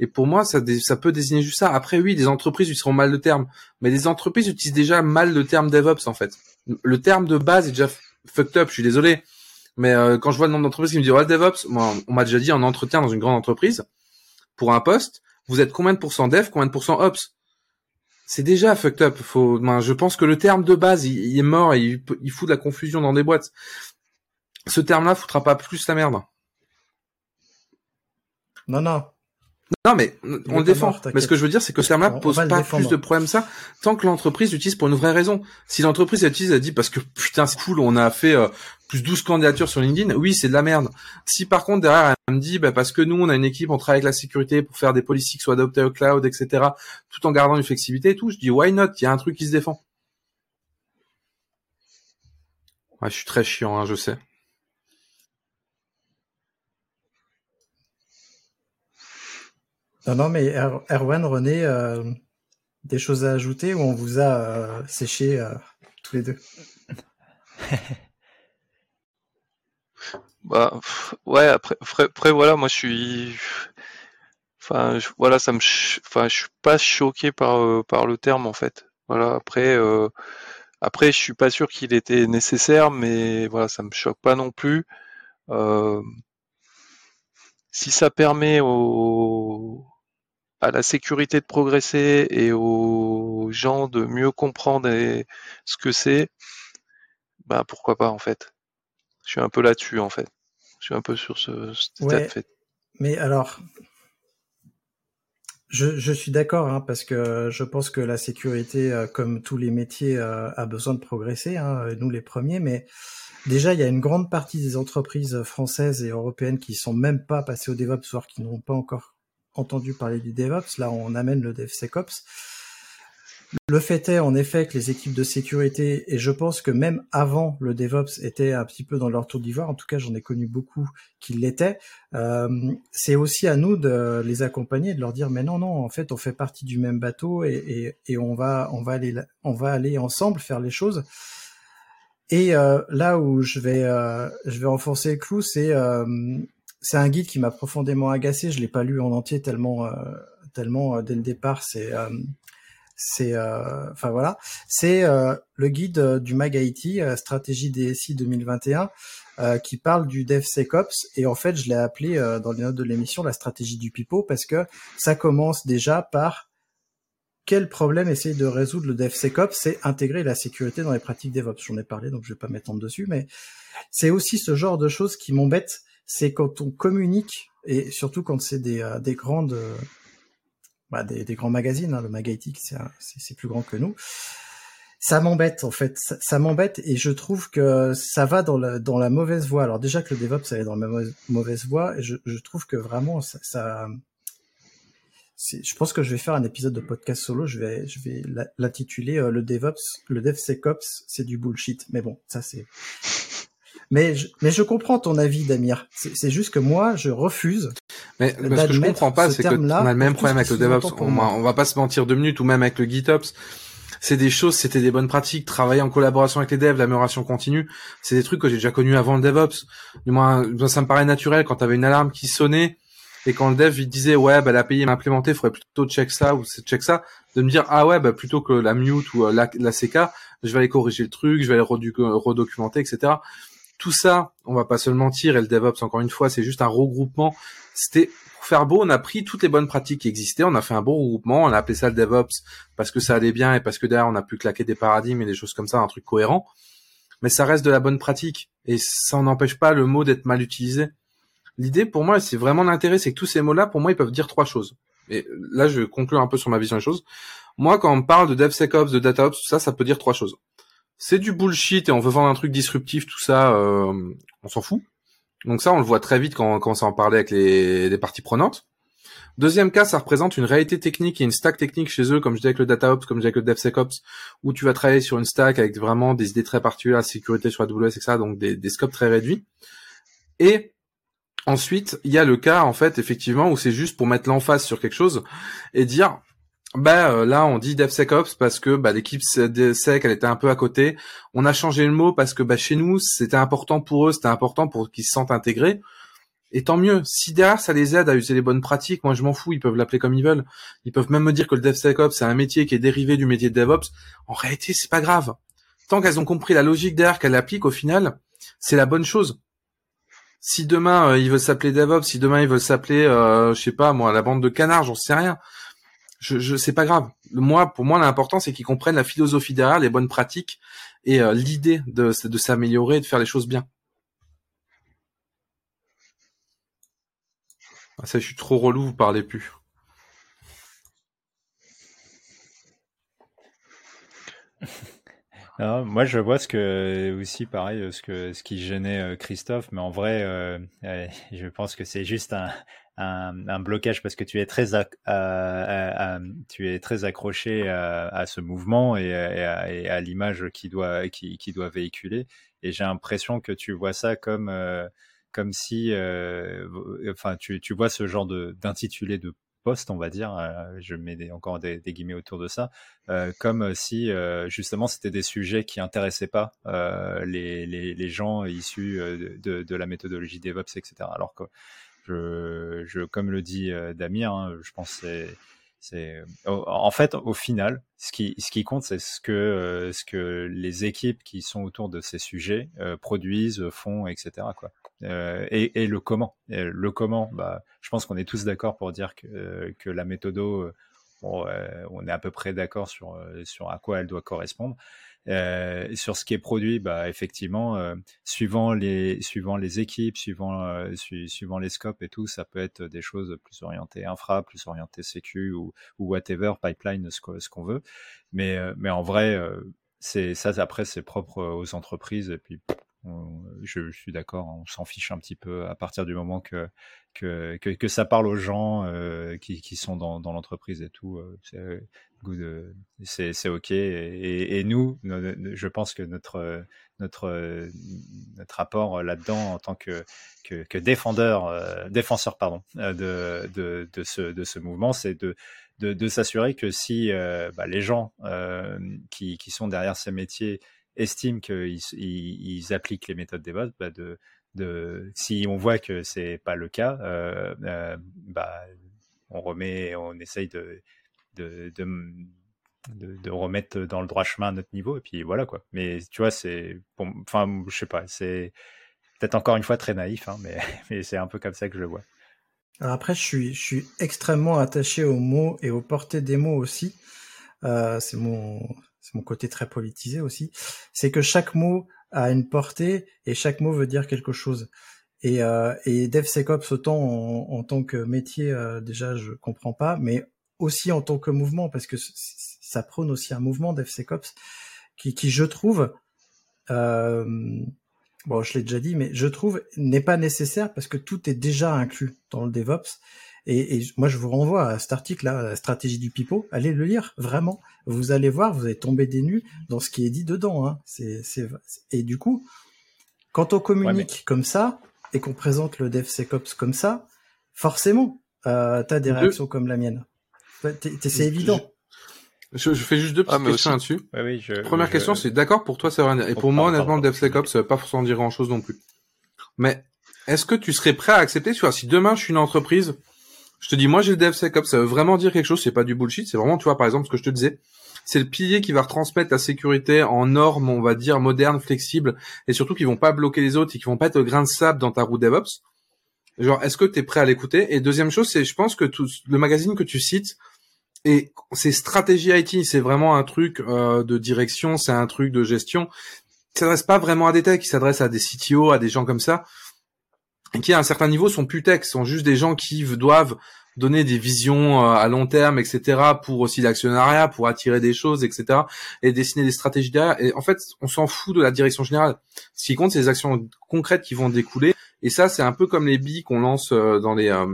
S4: Et pour moi, ça, ça peut désigner juste ça. Après, oui, des entreprises utiliseront mal le terme, mais les entreprises utilisent déjà mal le terme DevOps en fait. Le terme de base est déjà fucked up. Je suis désolé, mais euh, quand je vois le nombre d'entreprises qui me disent ouais DevOps, moi, on m'a déjà dit en entretien dans une grande entreprise pour un poste vous êtes combien de pourcents dev, combien de pourcents ops? C'est déjà fucked up. Faut, ben, je pense que le terme de base, il, est mort et il, il, fout de la confusion dans des boîtes. Ce terme-là foutra pas plus la merde.
S1: Non, non.
S4: Non, mais on le défend. mais ce que je veux dire, c'est que ce terme-là pose pas plus de problèmes ça, tant que l'entreprise l'utilise pour une vraie raison. Si l'entreprise l'utilise, elle dit parce que putain c'est cool, on a fait euh, plus 12 candidatures sur LinkedIn, oui, c'est de la merde. Si par contre derrière elle me dit bah, parce que nous on a une équipe, on travaille avec la sécurité pour faire des politiques soit adoptées au cloud, etc., tout en gardant une flexibilité et tout, je dis why not, il y a un truc qui se défend. Ouais, je suis très chiant, hein, je sais.
S1: Non, non, mais Erwan, René, euh, des choses à ajouter ou on vous a euh, séché euh, tous les deux?
S5: Bah ouais, après, après, voilà, moi je suis, enfin voilà, ça me, enfin je suis pas choqué par par le terme en fait. Voilà, après après je suis pas sûr qu'il était nécessaire, mais voilà, ça me choque pas non plus. si ça permet aux à la sécurité de progresser et aux gens de mieux comprendre ce que c'est, bah pourquoi pas en fait. Je suis un peu là-dessus en fait. Je suis un peu sur ce, état de fait.
S1: Mais alors, je, suis d'accord hein, parce que je pense que la sécurité, euh, comme tous les métiers, euh, a besoin de progresser. Hein, nous les premiers, mais déjà il y a une grande partie des entreprises françaises et européennes qui sont même pas passées au DevOps, voire qui n'ont pas encore entendu parler du DevOps. Là, on amène le DevSecOps. Le fait est en effet que les équipes de sécurité, et je pense que même avant le DevOps, étaient un petit peu dans leur tour d'ivoire, en tout cas j'en ai connu beaucoup qui l'étaient, euh, c'est aussi à nous de les accompagner, de leur dire mais non, non, en fait on fait partie du même bateau et, et, on, va, on, va aller, on va aller ensemble faire les choses. Et euh, là où je vais, euh, je vais enfoncer le clou, c'est c'est un guide qui m'a profondément agacé. Je l'ai pas lu en entier tellement, euh, tellement euh, dès le départ, c'est, euh, c'est, enfin voilà, c'est le guide du Mag stratégie DSI 2021, qui parle du DevSecOps. Et en fait, je l'ai appelé dans les notes de l'émission la stratégie du pipeau parce que ça commence déjà par quel problème essayer de résoudre le DevSecOps, c'est intégrer la sécurité dans les pratiques DevOps. J'en ai parlé, donc je vais pas m'étendre dessus, mais c'est aussi ce genre de choses qui m'embêtent c'est quand on communique et surtout quand c'est des, euh, des grandes euh, bah, des, grands magazines, hein, le Magaïtic c'est plus grand que nous. Ça m'embête en fait, ça, m'embête et je trouve que ça va dans la, mauvaise voie. Alors déjà que le DevOps ça va dans la mauvaise, voie et je, trouve que vraiment ça, ça je pense que je vais faire un épisode de podcast solo. Je vais, je vais l'intituler euh, le DevOps, le DevSecOps, c'est du bullshit. Mais bon, ça c'est mais je, mais je comprends ton avis, Damir. C'est juste que moi, je refuse.
S4: Mais, ce que je comprends pas, c'est que on a le même problème avec le DevOps. On, on, va pas se mentir deux minutes, ou même avec le GitOps. C'est des choses, c'était des bonnes pratiques, travailler en collaboration avec les devs, l'amélioration continue. C'est des trucs que j'ai déjà connus avant le DevOps. Du moins, ça me paraît naturel quand tu avais une alarme qui sonnait et quand le dev il disait ouais bah l'API implémentée faudrait plutôt check ça ou check ça de me dire ah ouais bah plutôt que la mute ou euh, la, la CK je vais aller corriger le truc je vais aller redocumenter etc tout ça, on va pas se le mentir, et le DevOps, encore une fois, c'est juste un regroupement. C'était pour faire beau, on a pris toutes les bonnes pratiques qui existaient, on a fait un beau regroupement, on a appelé ça le DevOps parce que ça allait bien et parce que derrière on a pu claquer des paradigmes et des choses comme ça, un truc cohérent. Mais ça reste de la bonne pratique et ça n'empêche pas le mot d'être mal utilisé. L'idée pour moi, c'est vraiment l'intérêt, c'est que tous ces mots-là, pour moi, ils peuvent dire trois choses. Et là, je vais conclure un peu sur ma vision des choses. Moi, quand on parle de DevSecOps, de DataOps, tout ça, ça peut dire trois choses c'est du bullshit et on veut vendre un truc disruptif, tout ça, euh, on s'en fout. Donc ça, on le voit très vite quand on commence à parler avec les, les parties prenantes. Deuxième cas, ça représente une réalité technique et une stack technique chez eux, comme je dis avec le DataOps, comme je dis avec le DevSecOps, où tu vas travailler sur une stack avec vraiment des idées très particulières, la sécurité sur AWS, etc., donc des, des scopes très réduits. Et ensuite, il y a le cas, en fait, effectivement, où c'est juste pour mettre l'emphase sur quelque chose et dire, bah euh, là on dit DevSecOps parce que bah, l'équipe Sec elle était un peu à côté. On a changé le mot parce que bah, chez nous c'était important pour eux, c'était important pour qu'ils se sentent intégrés. Et tant mieux. Si derrière ça les aide à user les bonnes pratiques, moi je m'en fous. Ils peuvent l'appeler comme ils veulent. Ils peuvent même me dire que le DevSecOps c'est un métier qui est dérivé du métier de DevOps. En réalité c'est pas grave. Tant qu'elles ont compris la logique derrière qu'elles appliquent au final, c'est la bonne chose. Si demain euh, ils veulent s'appeler DevOps, si demain ils veulent s'appeler, euh, je sais pas moi, la bande de canards, j'en sais rien je, je c'est pas grave. Moi, pour moi, l'important c'est qu'ils comprennent la philosophie derrière, les bonnes pratiques et euh, l'idée de, de s'améliorer, de faire les choses bien. Ah, ça, je suis trop relou, vous parlez plus.
S3: moi, je vois ce que aussi pareil, ce que ce qui gênait euh, Christophe, mais en vrai, euh, je pense que c'est juste un, un, blocage parce que tu es très, tu es très accroché à, ce mouvement et, à, l'image qui doit, qui, qui, doit véhiculer. Et j'ai l'impression que tu vois ça comme, euh, comme si, euh, enfin, tu, tu, vois ce genre d'intitulé de, poste, on va dire, euh, je mets encore des, guillemets autour de ça, comme si justement c'était des sujets qui intéressaient pas les, les, les, gens issus de, de, la méthodologie DevOps, etc. Alors que je, je, comme le dit euh, Damir, hein, je pense c'est c'est en fait au final ce qui ce qui compte c'est ce que euh, ce que les équipes qui sont autour de ces sujets euh, produisent font etc quoi. Et, le comment. Le comment bah je pense qu'on est tous d'accord pour dire que que la méthodo on est à peu près d'accord sur sur à quoi elle doit correspondre euh, sur ce qui est produit, bah, effectivement, euh, suivant, les, suivant les équipes, suivant, euh, suivant les scopes et tout, ça peut être des choses plus orientées infra, plus orientées sécu ou, ou whatever, pipeline, ce, qu'on veut. Mais, mais en vrai, c'est ça après, c'est propre aux entreprises. Et puis, je, je, suis d'accord, on s'en fiche un petit peu à partir du moment que, que, que, ça parle aux gens qui, qui, sont dans, dans l'entreprise et tout. c'est c'est ok. Et, nous, je pense que notre notre notre rapport là-dedans en tant que que, défendeur euh, défenseur pardon euh, de, de, de ce de ce mouvement, c'est de de, s'assurer que si euh, bah, les gens qui, qui sont derrière ces métiers estiment qu'ils ils, appliquent les méthodes DevOps, bah de, de, si on voit que c'est pas le cas, euh, bah, on remet, on essaye de remettre dans le droit chemin notre niveau. Et puis voilà quoi. Mais tu vois, c'est. Enfin, je sais pas, c'est peut-être encore une fois très naïf, hein, mais, c'est un peu comme ça que je le vois.
S1: Après, je suis, je suis extrêmement attaché aux mots et aux portées des mots aussi. Euh, c'est mon, c'est mon côté très politisé aussi. C'est que chaque mot a une portée et chaque mot veut dire quelque chose. Et, euh, DevSecOps autant en, tant que métier euh, déjà je comprends pas, mais aussi en tant que mouvement, parce que ça prône aussi un mouvement d'FCCOPS qui, qui, je trouve, euh, bon, je l'ai déjà dit, mais je trouve n'est pas nécessaire parce que tout est déjà inclus dans le DevOps. Et, et moi, je vous renvoie à cet article-là, la stratégie du pipeau. Allez le lire, vraiment. Vous allez voir, vous allez tomber des nues dans ce qui est dit dedans. Hein. C'est, c'est... Et du coup, quand on communique comme ça et qu'on présente le DevSecOps comme ça, forcément, euh, tu as des réactions comme la mienne. C'est évident.
S4: Je, je, fais juste deux petites ah, questions là-dessus.
S3: oui, je,
S4: Première question, c'est d'accord pour toi, c'est vrai. Et pour moi, honnêtement, le DevSecOps, ça veut pas forcément dire grand-chose non plus. Mais est-ce que tu serais prêt à accepter, tu vois, si demain je suis une entreprise, je te dis, moi j'ai le DevSecOps, ça veut vraiment dire quelque chose, c'est pas du bullshit, c'est vraiment, tu vois, par exemple, ce que je te disais, c'est le pilier qui va retransmettre la sécurité en normes, on va dire, modernes, flexibles, et surtout qui vont pas bloquer les autres et qui vont pas être grain de sable dans ta roue DevOps. Genre, est-ce que tu es prêt à l'écouter? Et deuxième chose, c'est, je pense que tout, le magazine que tu cites, et c'est stratégie IT, c'est vraiment un truc euh, de direction, c'est un truc de gestion. Il s'adresse pas vraiment à des techs, il s'adresse à des CTO, à des gens comme ça, qui à un certain niveau sont techs, sont juste des gens qui doivent donner des visions euh, à long terme, etc. pour aussi l'actionnariat, pour attirer des choses, etc. et dessiner des stratégies derrière. Et en fait, on s'en fout de la direction générale. Ce qui compte, c'est les actions concrètes qui vont découler. Et ça, c'est un peu comme les billes qu'on lance euh, dans les euh,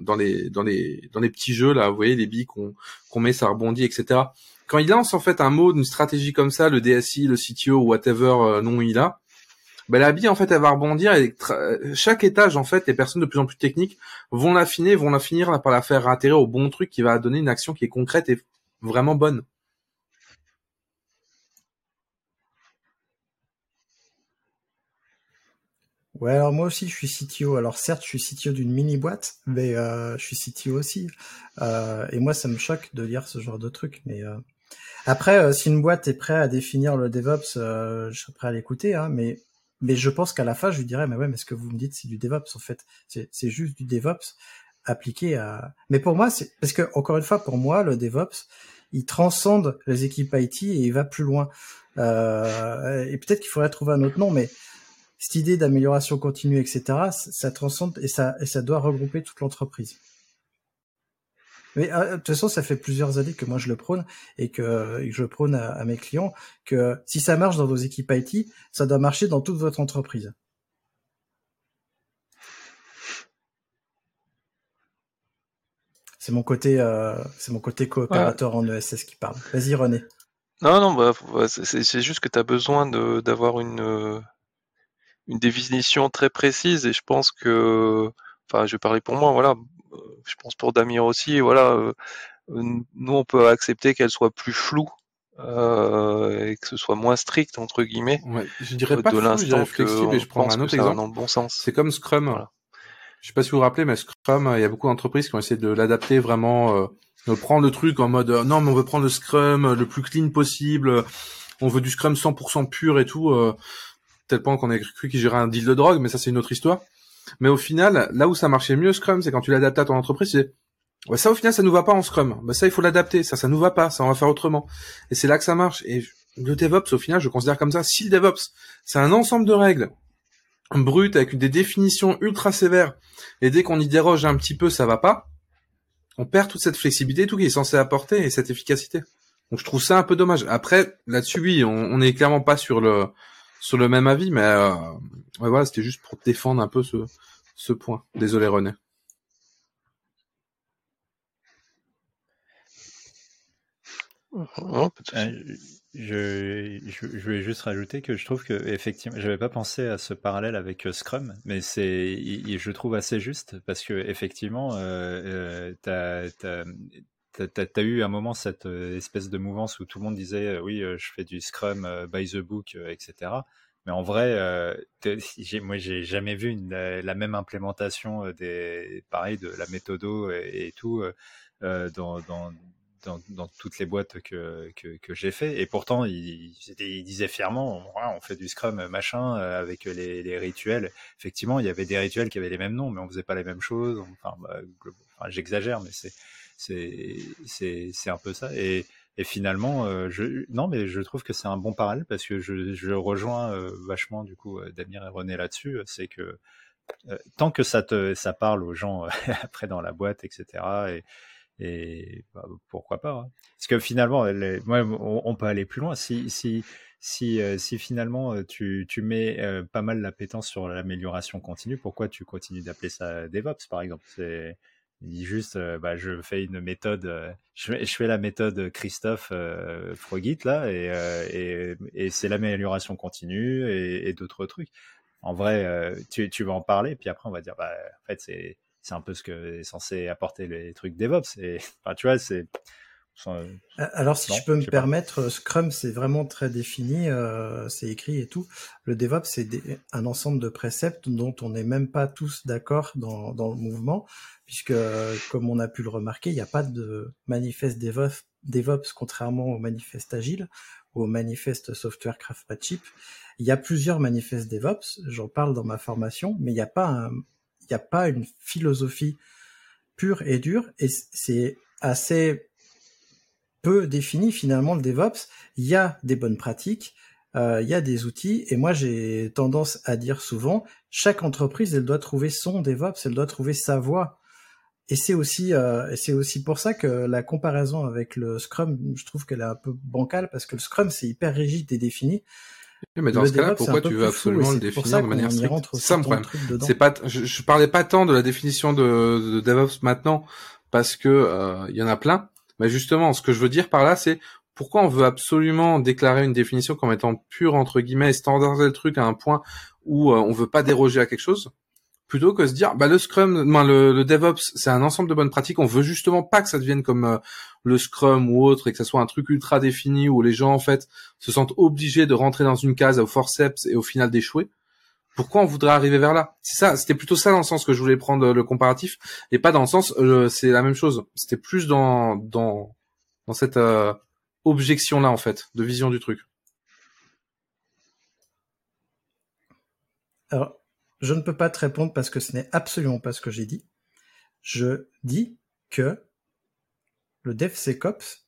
S4: dans les dans les dans les petits jeux là. Vous voyez les billes qu'on qu'on met, ça rebondit, etc. Quand il lance en fait un mot d'une stratégie comme ça, le DSI, le CTO, whatever nom il a, ben, la bille en fait elle va rebondir et chaque étage en fait les personnes de plus en plus techniques vont l'affiner vont la finir par la faire atterrir au bon truc qui va donner une action qui est concrète et vraiment bonne
S1: Ouais, alors moi aussi, je suis CTO. Alors certes, je suis CTO d'une mini boîte, mais euh, je suis CTO aussi. Euh, et moi, ça me choque de lire ce genre de truc. Mais euh... après, euh, si une boîte est prête à définir le DevOps, euh, je serais prêt à l'écouter. Hein, mais mais je pense qu'à la fin, je lui dirais, mais ouais, mais ce que vous me dites, c'est du DevOps en fait. C'est juste du DevOps appliqué à. Mais pour moi, c'est parce que encore une fois, pour moi, le DevOps, il transcende les équipes IT et il va plus loin. Euh, et peut-être qu'il faudrait trouver un autre nom, mais cette idée d'amélioration continue, etc., ça transcende et ça, et ça doit regrouper toute l'entreprise. Mais euh, de toute façon, ça fait plusieurs années que moi je le prône et que, je prône à, mes clients que si ça marche dans vos équipes IT, ça doit marcher dans toute votre entreprise. C'est mon côté, euh, c'est mon côté coopérateur en ESS qui parle. Vas-y René.
S5: Non, non, bah, c'est juste que tu as besoin d'avoir une, une définition très précise et je pense que, enfin, je vais parler pour moi, voilà, je pense pour Damir aussi, voilà, euh, nous on peut accepter qu'elle soit plus floue euh, et que ce soit moins strict entre guillemets.
S4: Ouais, je dirais pas de l'instant flexible. Et je prends un autre exemple.
S5: Dans le bon sens.
S4: C'est comme Scrum. Voilà. Je sais pas si vous vous rappelez, mais Scrum, il y a beaucoup d'entreprises qui ont essayé de l'adapter vraiment, euh, de prendre le truc en mode non, mais on veut prendre le Scrum le plus clean possible. On veut du Scrum 100% pur et tout. Euh, tel point qu'on a cru qu'il gérait un deal de drogue, mais ça c'est une autre histoire. Mais au final, là où ça marchait mieux Scrum, c'est quand tu l'adaptes à ton entreprise, c'est ouais, ça au final ça nous va pas en Scrum. Bah ça il faut l'adapter, ça ça nous va pas, ça on va faire autrement. Et c'est là que ça marche. Et le DevOps au final, je considère comme ça. Si le DevOps, c'est un ensemble de règles brutes avec des définitions ultra sévères, et dès qu'on y déroge un petit peu, ça va pas. On perd toute cette flexibilité, tout qui est censé apporter et cette efficacité. Donc je trouve ça un peu dommage. Après, là-dessus, oui, on, on est clairement pas sur le sur le même avis, mais euh, voilà, c'était juste pour défendre un peu ce, ce point. Désolé René.
S3: Euh, je, je, je, vais juste rajouter que je trouve que effectivement, j'avais pas pensé à ce parallèle avec euh, Scrum, mais c'est, je trouve assez juste parce que effectivement, euh, euh, t'as as, eu un moment cette euh, espèce de mouvance où tout le monde disait euh, oui, euh, je fais du Scrum by the book, etc. Mais en vrai, moi, j'ai jamais vu une, la même implémentation des, pareil, de la méthodo et, tout dans, dans, dans, dans, toutes les boîtes que, que, que j'ai fait. Et pourtant, il, il disait fièrement, on fait du Scrum machin avec les, les, rituels. Effectivement, il y avait des rituels qui avaient les mêmes noms, mais on faisait pas les mêmes choses. Enfin, bah, enfin j'exagère, mais c'est c'est un peu ça. Et, et finalement, euh, je, non, mais je trouve que c'est un bon parallèle parce que je, je rejoins euh, vachement du coup euh, Damir et René là-dessus. C'est que tant que ça te ça parle aux gens après dans la boîte, etc. Et, et bah, pourquoi pas hein. Parce que finalement, on, peut aller plus loin. Si si si, si finalement tu, tu mets pas mal l'appétence sur l'amélioration continue, pourquoi tu continues d'appeler ça DevOps par exemple? Il dit juste, euh, bah, je fais une méthode, euh, je, fais, la méthode Christophe euh, Frogit là, et, euh, et, c'est l'amélioration continue et, d'autres trucs. En vrai, tu, vas en parler, puis après on va dire, bah, en fait c'est c'est un peu ce que est censé apporter les trucs DevOps. Et enfin, tu vois, c'est
S1: alors, si je peux me permettre, Scrum, c'est vraiment très défini, euh, c'est écrit et tout. Le DevOps, c'est un ensemble de préceptes dont on n'est même pas tous d'accord dans, dans, le mouvement, puisque, comme on a pu le remarquer, il n'y a pas de manifeste DevOps, DevOps, contrairement au manifeste Agile ou au manifeste Software Craftsmanship. Il y a plusieurs manifestes DevOps, j'en parle dans ma formation, mais il n'y a pas un, il n'y a pas une philosophie pure et dure, et c'est assez peu défini finalement le DevOps. Il y a des bonnes pratiques, euh, il y a des outils, et moi j'ai tendance à dire souvent, chaque entreprise, elle doit trouver son DevOps, elle doit trouver sa voie. et c'est aussi, euh, c'est aussi pour ça que la comparaison avec le Scrum, je trouve qu'elle est un peu bancale parce que le Scrum c'est hyper rigide et défini.
S4: mais dans ce cas-là, pourquoi tu veux absolument le définir de manière stricte C'est ça mon problème. C'est pas, je, je, parlais pas tant de la définition de, de DevOps maintenant parce que euh, il y en a plein. Mais justement, ce que je veux dire par là, c'est pourquoi on veut absolument déclarer une définition comme étant pure entre guillemets et standardiser le truc à un point où euh, on veut pas déroger à quelque chose plutôt que se dire bah le Scrum, le, le, DevOps, c'est un ensemble de bonnes pratiques. On veut justement pas que ça devienne comme euh, le Scrum ou autre et que ça soit un truc ultra défini où les gens en fait se sentent obligés de rentrer dans une case au forceps et au final d'échouer. Pourquoi on voudrait arriver vers là? C'est c'était plutôt ça dans le sens que je voulais prendre le comparatif et pas dans le sens euh, c'est la même chose. C'était plus dans dans dans cette euh, objection là en fait de vision du truc.
S1: Alors, je ne peux pas te répondre parce que ce n'est absolument pas ce que j'ai dit. Je dis que le DevSecOps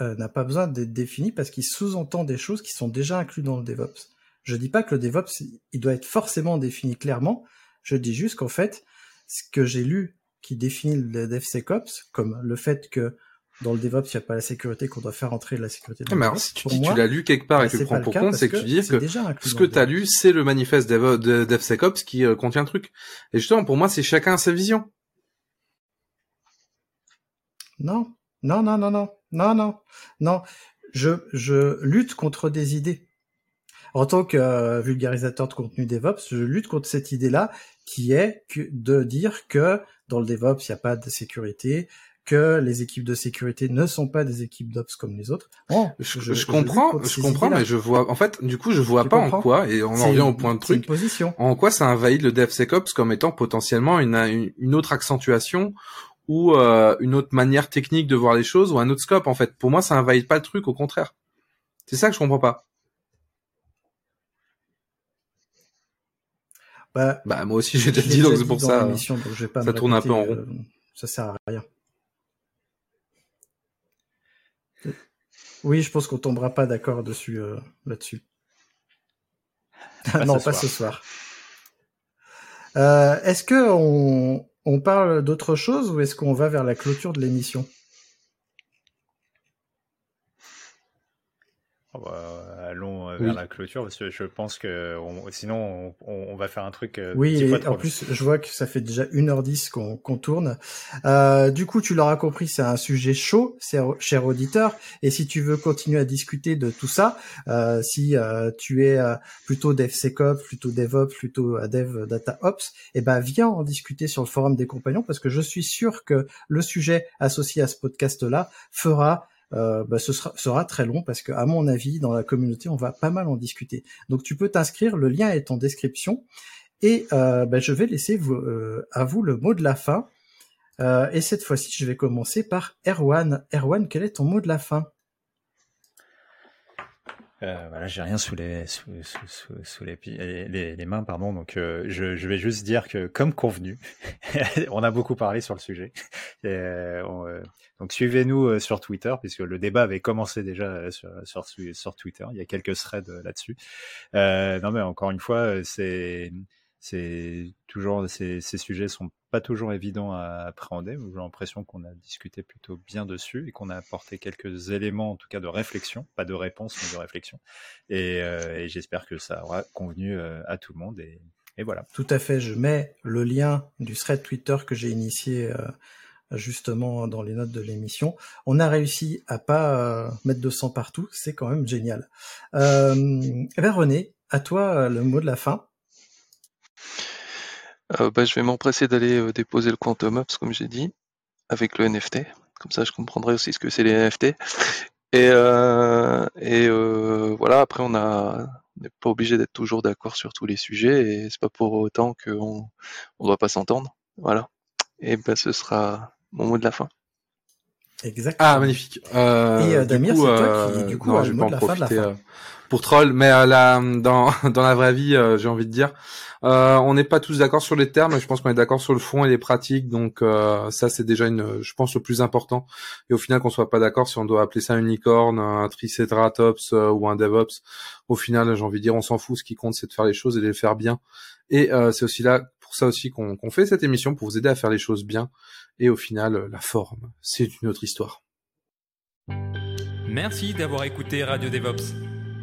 S1: euh, n'a pas besoin d'être défini parce qu'il sous-entend des choses qui sont déjà incluses dans le DevOps. Je dis pas que le DevOps, il doit être forcément défini clairement. Je dis juste qu'en fait, ce que j'ai lu qui définit le DevSecOps, comme le fait que dans le DevOps, il n'y a pas la sécurité qu'on doit faire entrer la sécurité.
S4: mais alors, si tu dis tu l'as lu quelque part et bah, que tu le prends pour compte, c'est que, tu dis que ce que tu as lu, c'est le manifeste de DevSecOps qui euh, contient le truc. Et justement, pour moi, c'est chacun sa vision.
S1: Non, non, non, non, non, non, non, non. Je, je lutte contre des idées. En tant que euh, vulgarisateur de contenu DevOps, je lutte contre cette idée-là qui est que, de dire que dans le DevOps, il n'y a pas de sécurité, que les équipes de sécurité ne sont pas des équipes d'ops comme les autres.
S4: je, comprends, je, comprends, mais je vois, en fait, du coup, je vois pas en quoi, et on en revient au point de truc, en quoi ça invalide le DevSecOps comme étant potentiellement une, une autre accentuation ou euh, une autre manière technique de voir les choses ou un autre scope en fait. Pour moi, ça invalide pas le truc, au contraire. C'est ça que je comprends pas. Bah, bah moi aussi j'ai déjà dit donc c'est pour ça. ça tourne un peu en rond. Euh,
S1: ça sert à rien. Oui, je pense qu'on tombera pas d'accord dessus euh, là-dessus. non, pas ce soir. Euh, est-ce que on, on parle d'autre chose ou est-ce qu'on va vers la clôture de l'émission?
S3: Oh bah, allons euh, vers la clôture parce que je pense que sinon on, va faire un truc. Euh,
S1: oui, en plus je vois que ça fait déjà 1h10 qu'on tourne. Euh, du coup, tu l'auras compris, c'est un sujet chaud, cher auditeur. Et si tu veux continuer à discuter de tout ça, si tu es plutôt DevSecOps, plutôt DevOps, plutôt Dev DataOps, eh ben viens en discuter sur le forum des compagnons parce que je suis sûr que le sujet associé à ce podcast-là fera euh, bah, ce sera, sera, très long parce que, à mon avis, dans la communauté, on va pas mal en discuter. Donc, tu peux t'inscrire. Le lien est en description. Et euh, bah, je vais laisser euh, à vous le mot de la fin. Euh, et cette fois-ci, je vais commencer par Erwan. Erwan, quel est ton mot de la fin?
S3: Euh, voilà, j'ai rien sous les sous, sous, sous les, les, les, mains, pardon. Donc, euh, je, je, vais juste dire que, comme convenu, on a beaucoup parlé sur le sujet. Et, euh, donc, suivez-nous sur Twitter, puisque le débat avait commencé déjà sur, sur, sur Twitter. Il y a quelques threads là-dessus. non, mais encore une fois, c'est c'est toujours ces, ces sujets sont pas toujours évident à appréhender. J'ai l'impression qu'on a discuté plutôt bien dessus et qu'on a apporté quelques éléments, en tout cas de réflexion, pas de réponse, mais de réflexion. Et, euh, j'espère que ça aura convenu euh, à tout le monde. Et, voilà.
S1: Tout à fait. Je mets le lien du thread Twitter que j'ai initié. Euh, justement dans les notes de l'émission. On a réussi à pas mettre de sang partout, c'est quand même génial. Euh, ben René, à toi le mot de la fin.
S5: Euh, bah, je vais m'empresser d'aller euh, déposer le Quantum Ops, comme j'ai dit, avec le NFT. Comme ça, je comprendrai aussi ce que c'est les NFT. Et, euh, et voilà, après, on a n'est pas obligé d'être toujours d'accord sur tous les sujets et c'est pas pour autant qu'on on doit pas s'entendre. Voilà. Et ben ce sera mon mot de la fin.
S1: Exactement.
S4: Ah magnifique. Euh,
S1: et Damir, c'est toi qui du coup a le mot de la fin de la fin
S4: pour troll, mais euh, dans dans la vraie vie, euh, j'ai envie de dire, euh, on n'est pas tous d'accord sur les termes. Je pense qu'on est d'accord sur le fond et les pratiques. Donc ça, c'est déjà une, je pense, le plus important. Et au final, qu'on soit pas d'accord si on doit appeler ça une licorne, un triceratops ou un DevOps. Au final, j'ai envie de dire, on s'en fout. Ce qui compte, c'est de faire les choses et de les faire bien. Et c'est aussi là pour ça aussi qu'on qu'on fait cette émission, pour vous aider à faire les choses bien. Et au final, la forme, c'est une autre histoire.
S2: Merci d'avoir écouté Radio DevOps.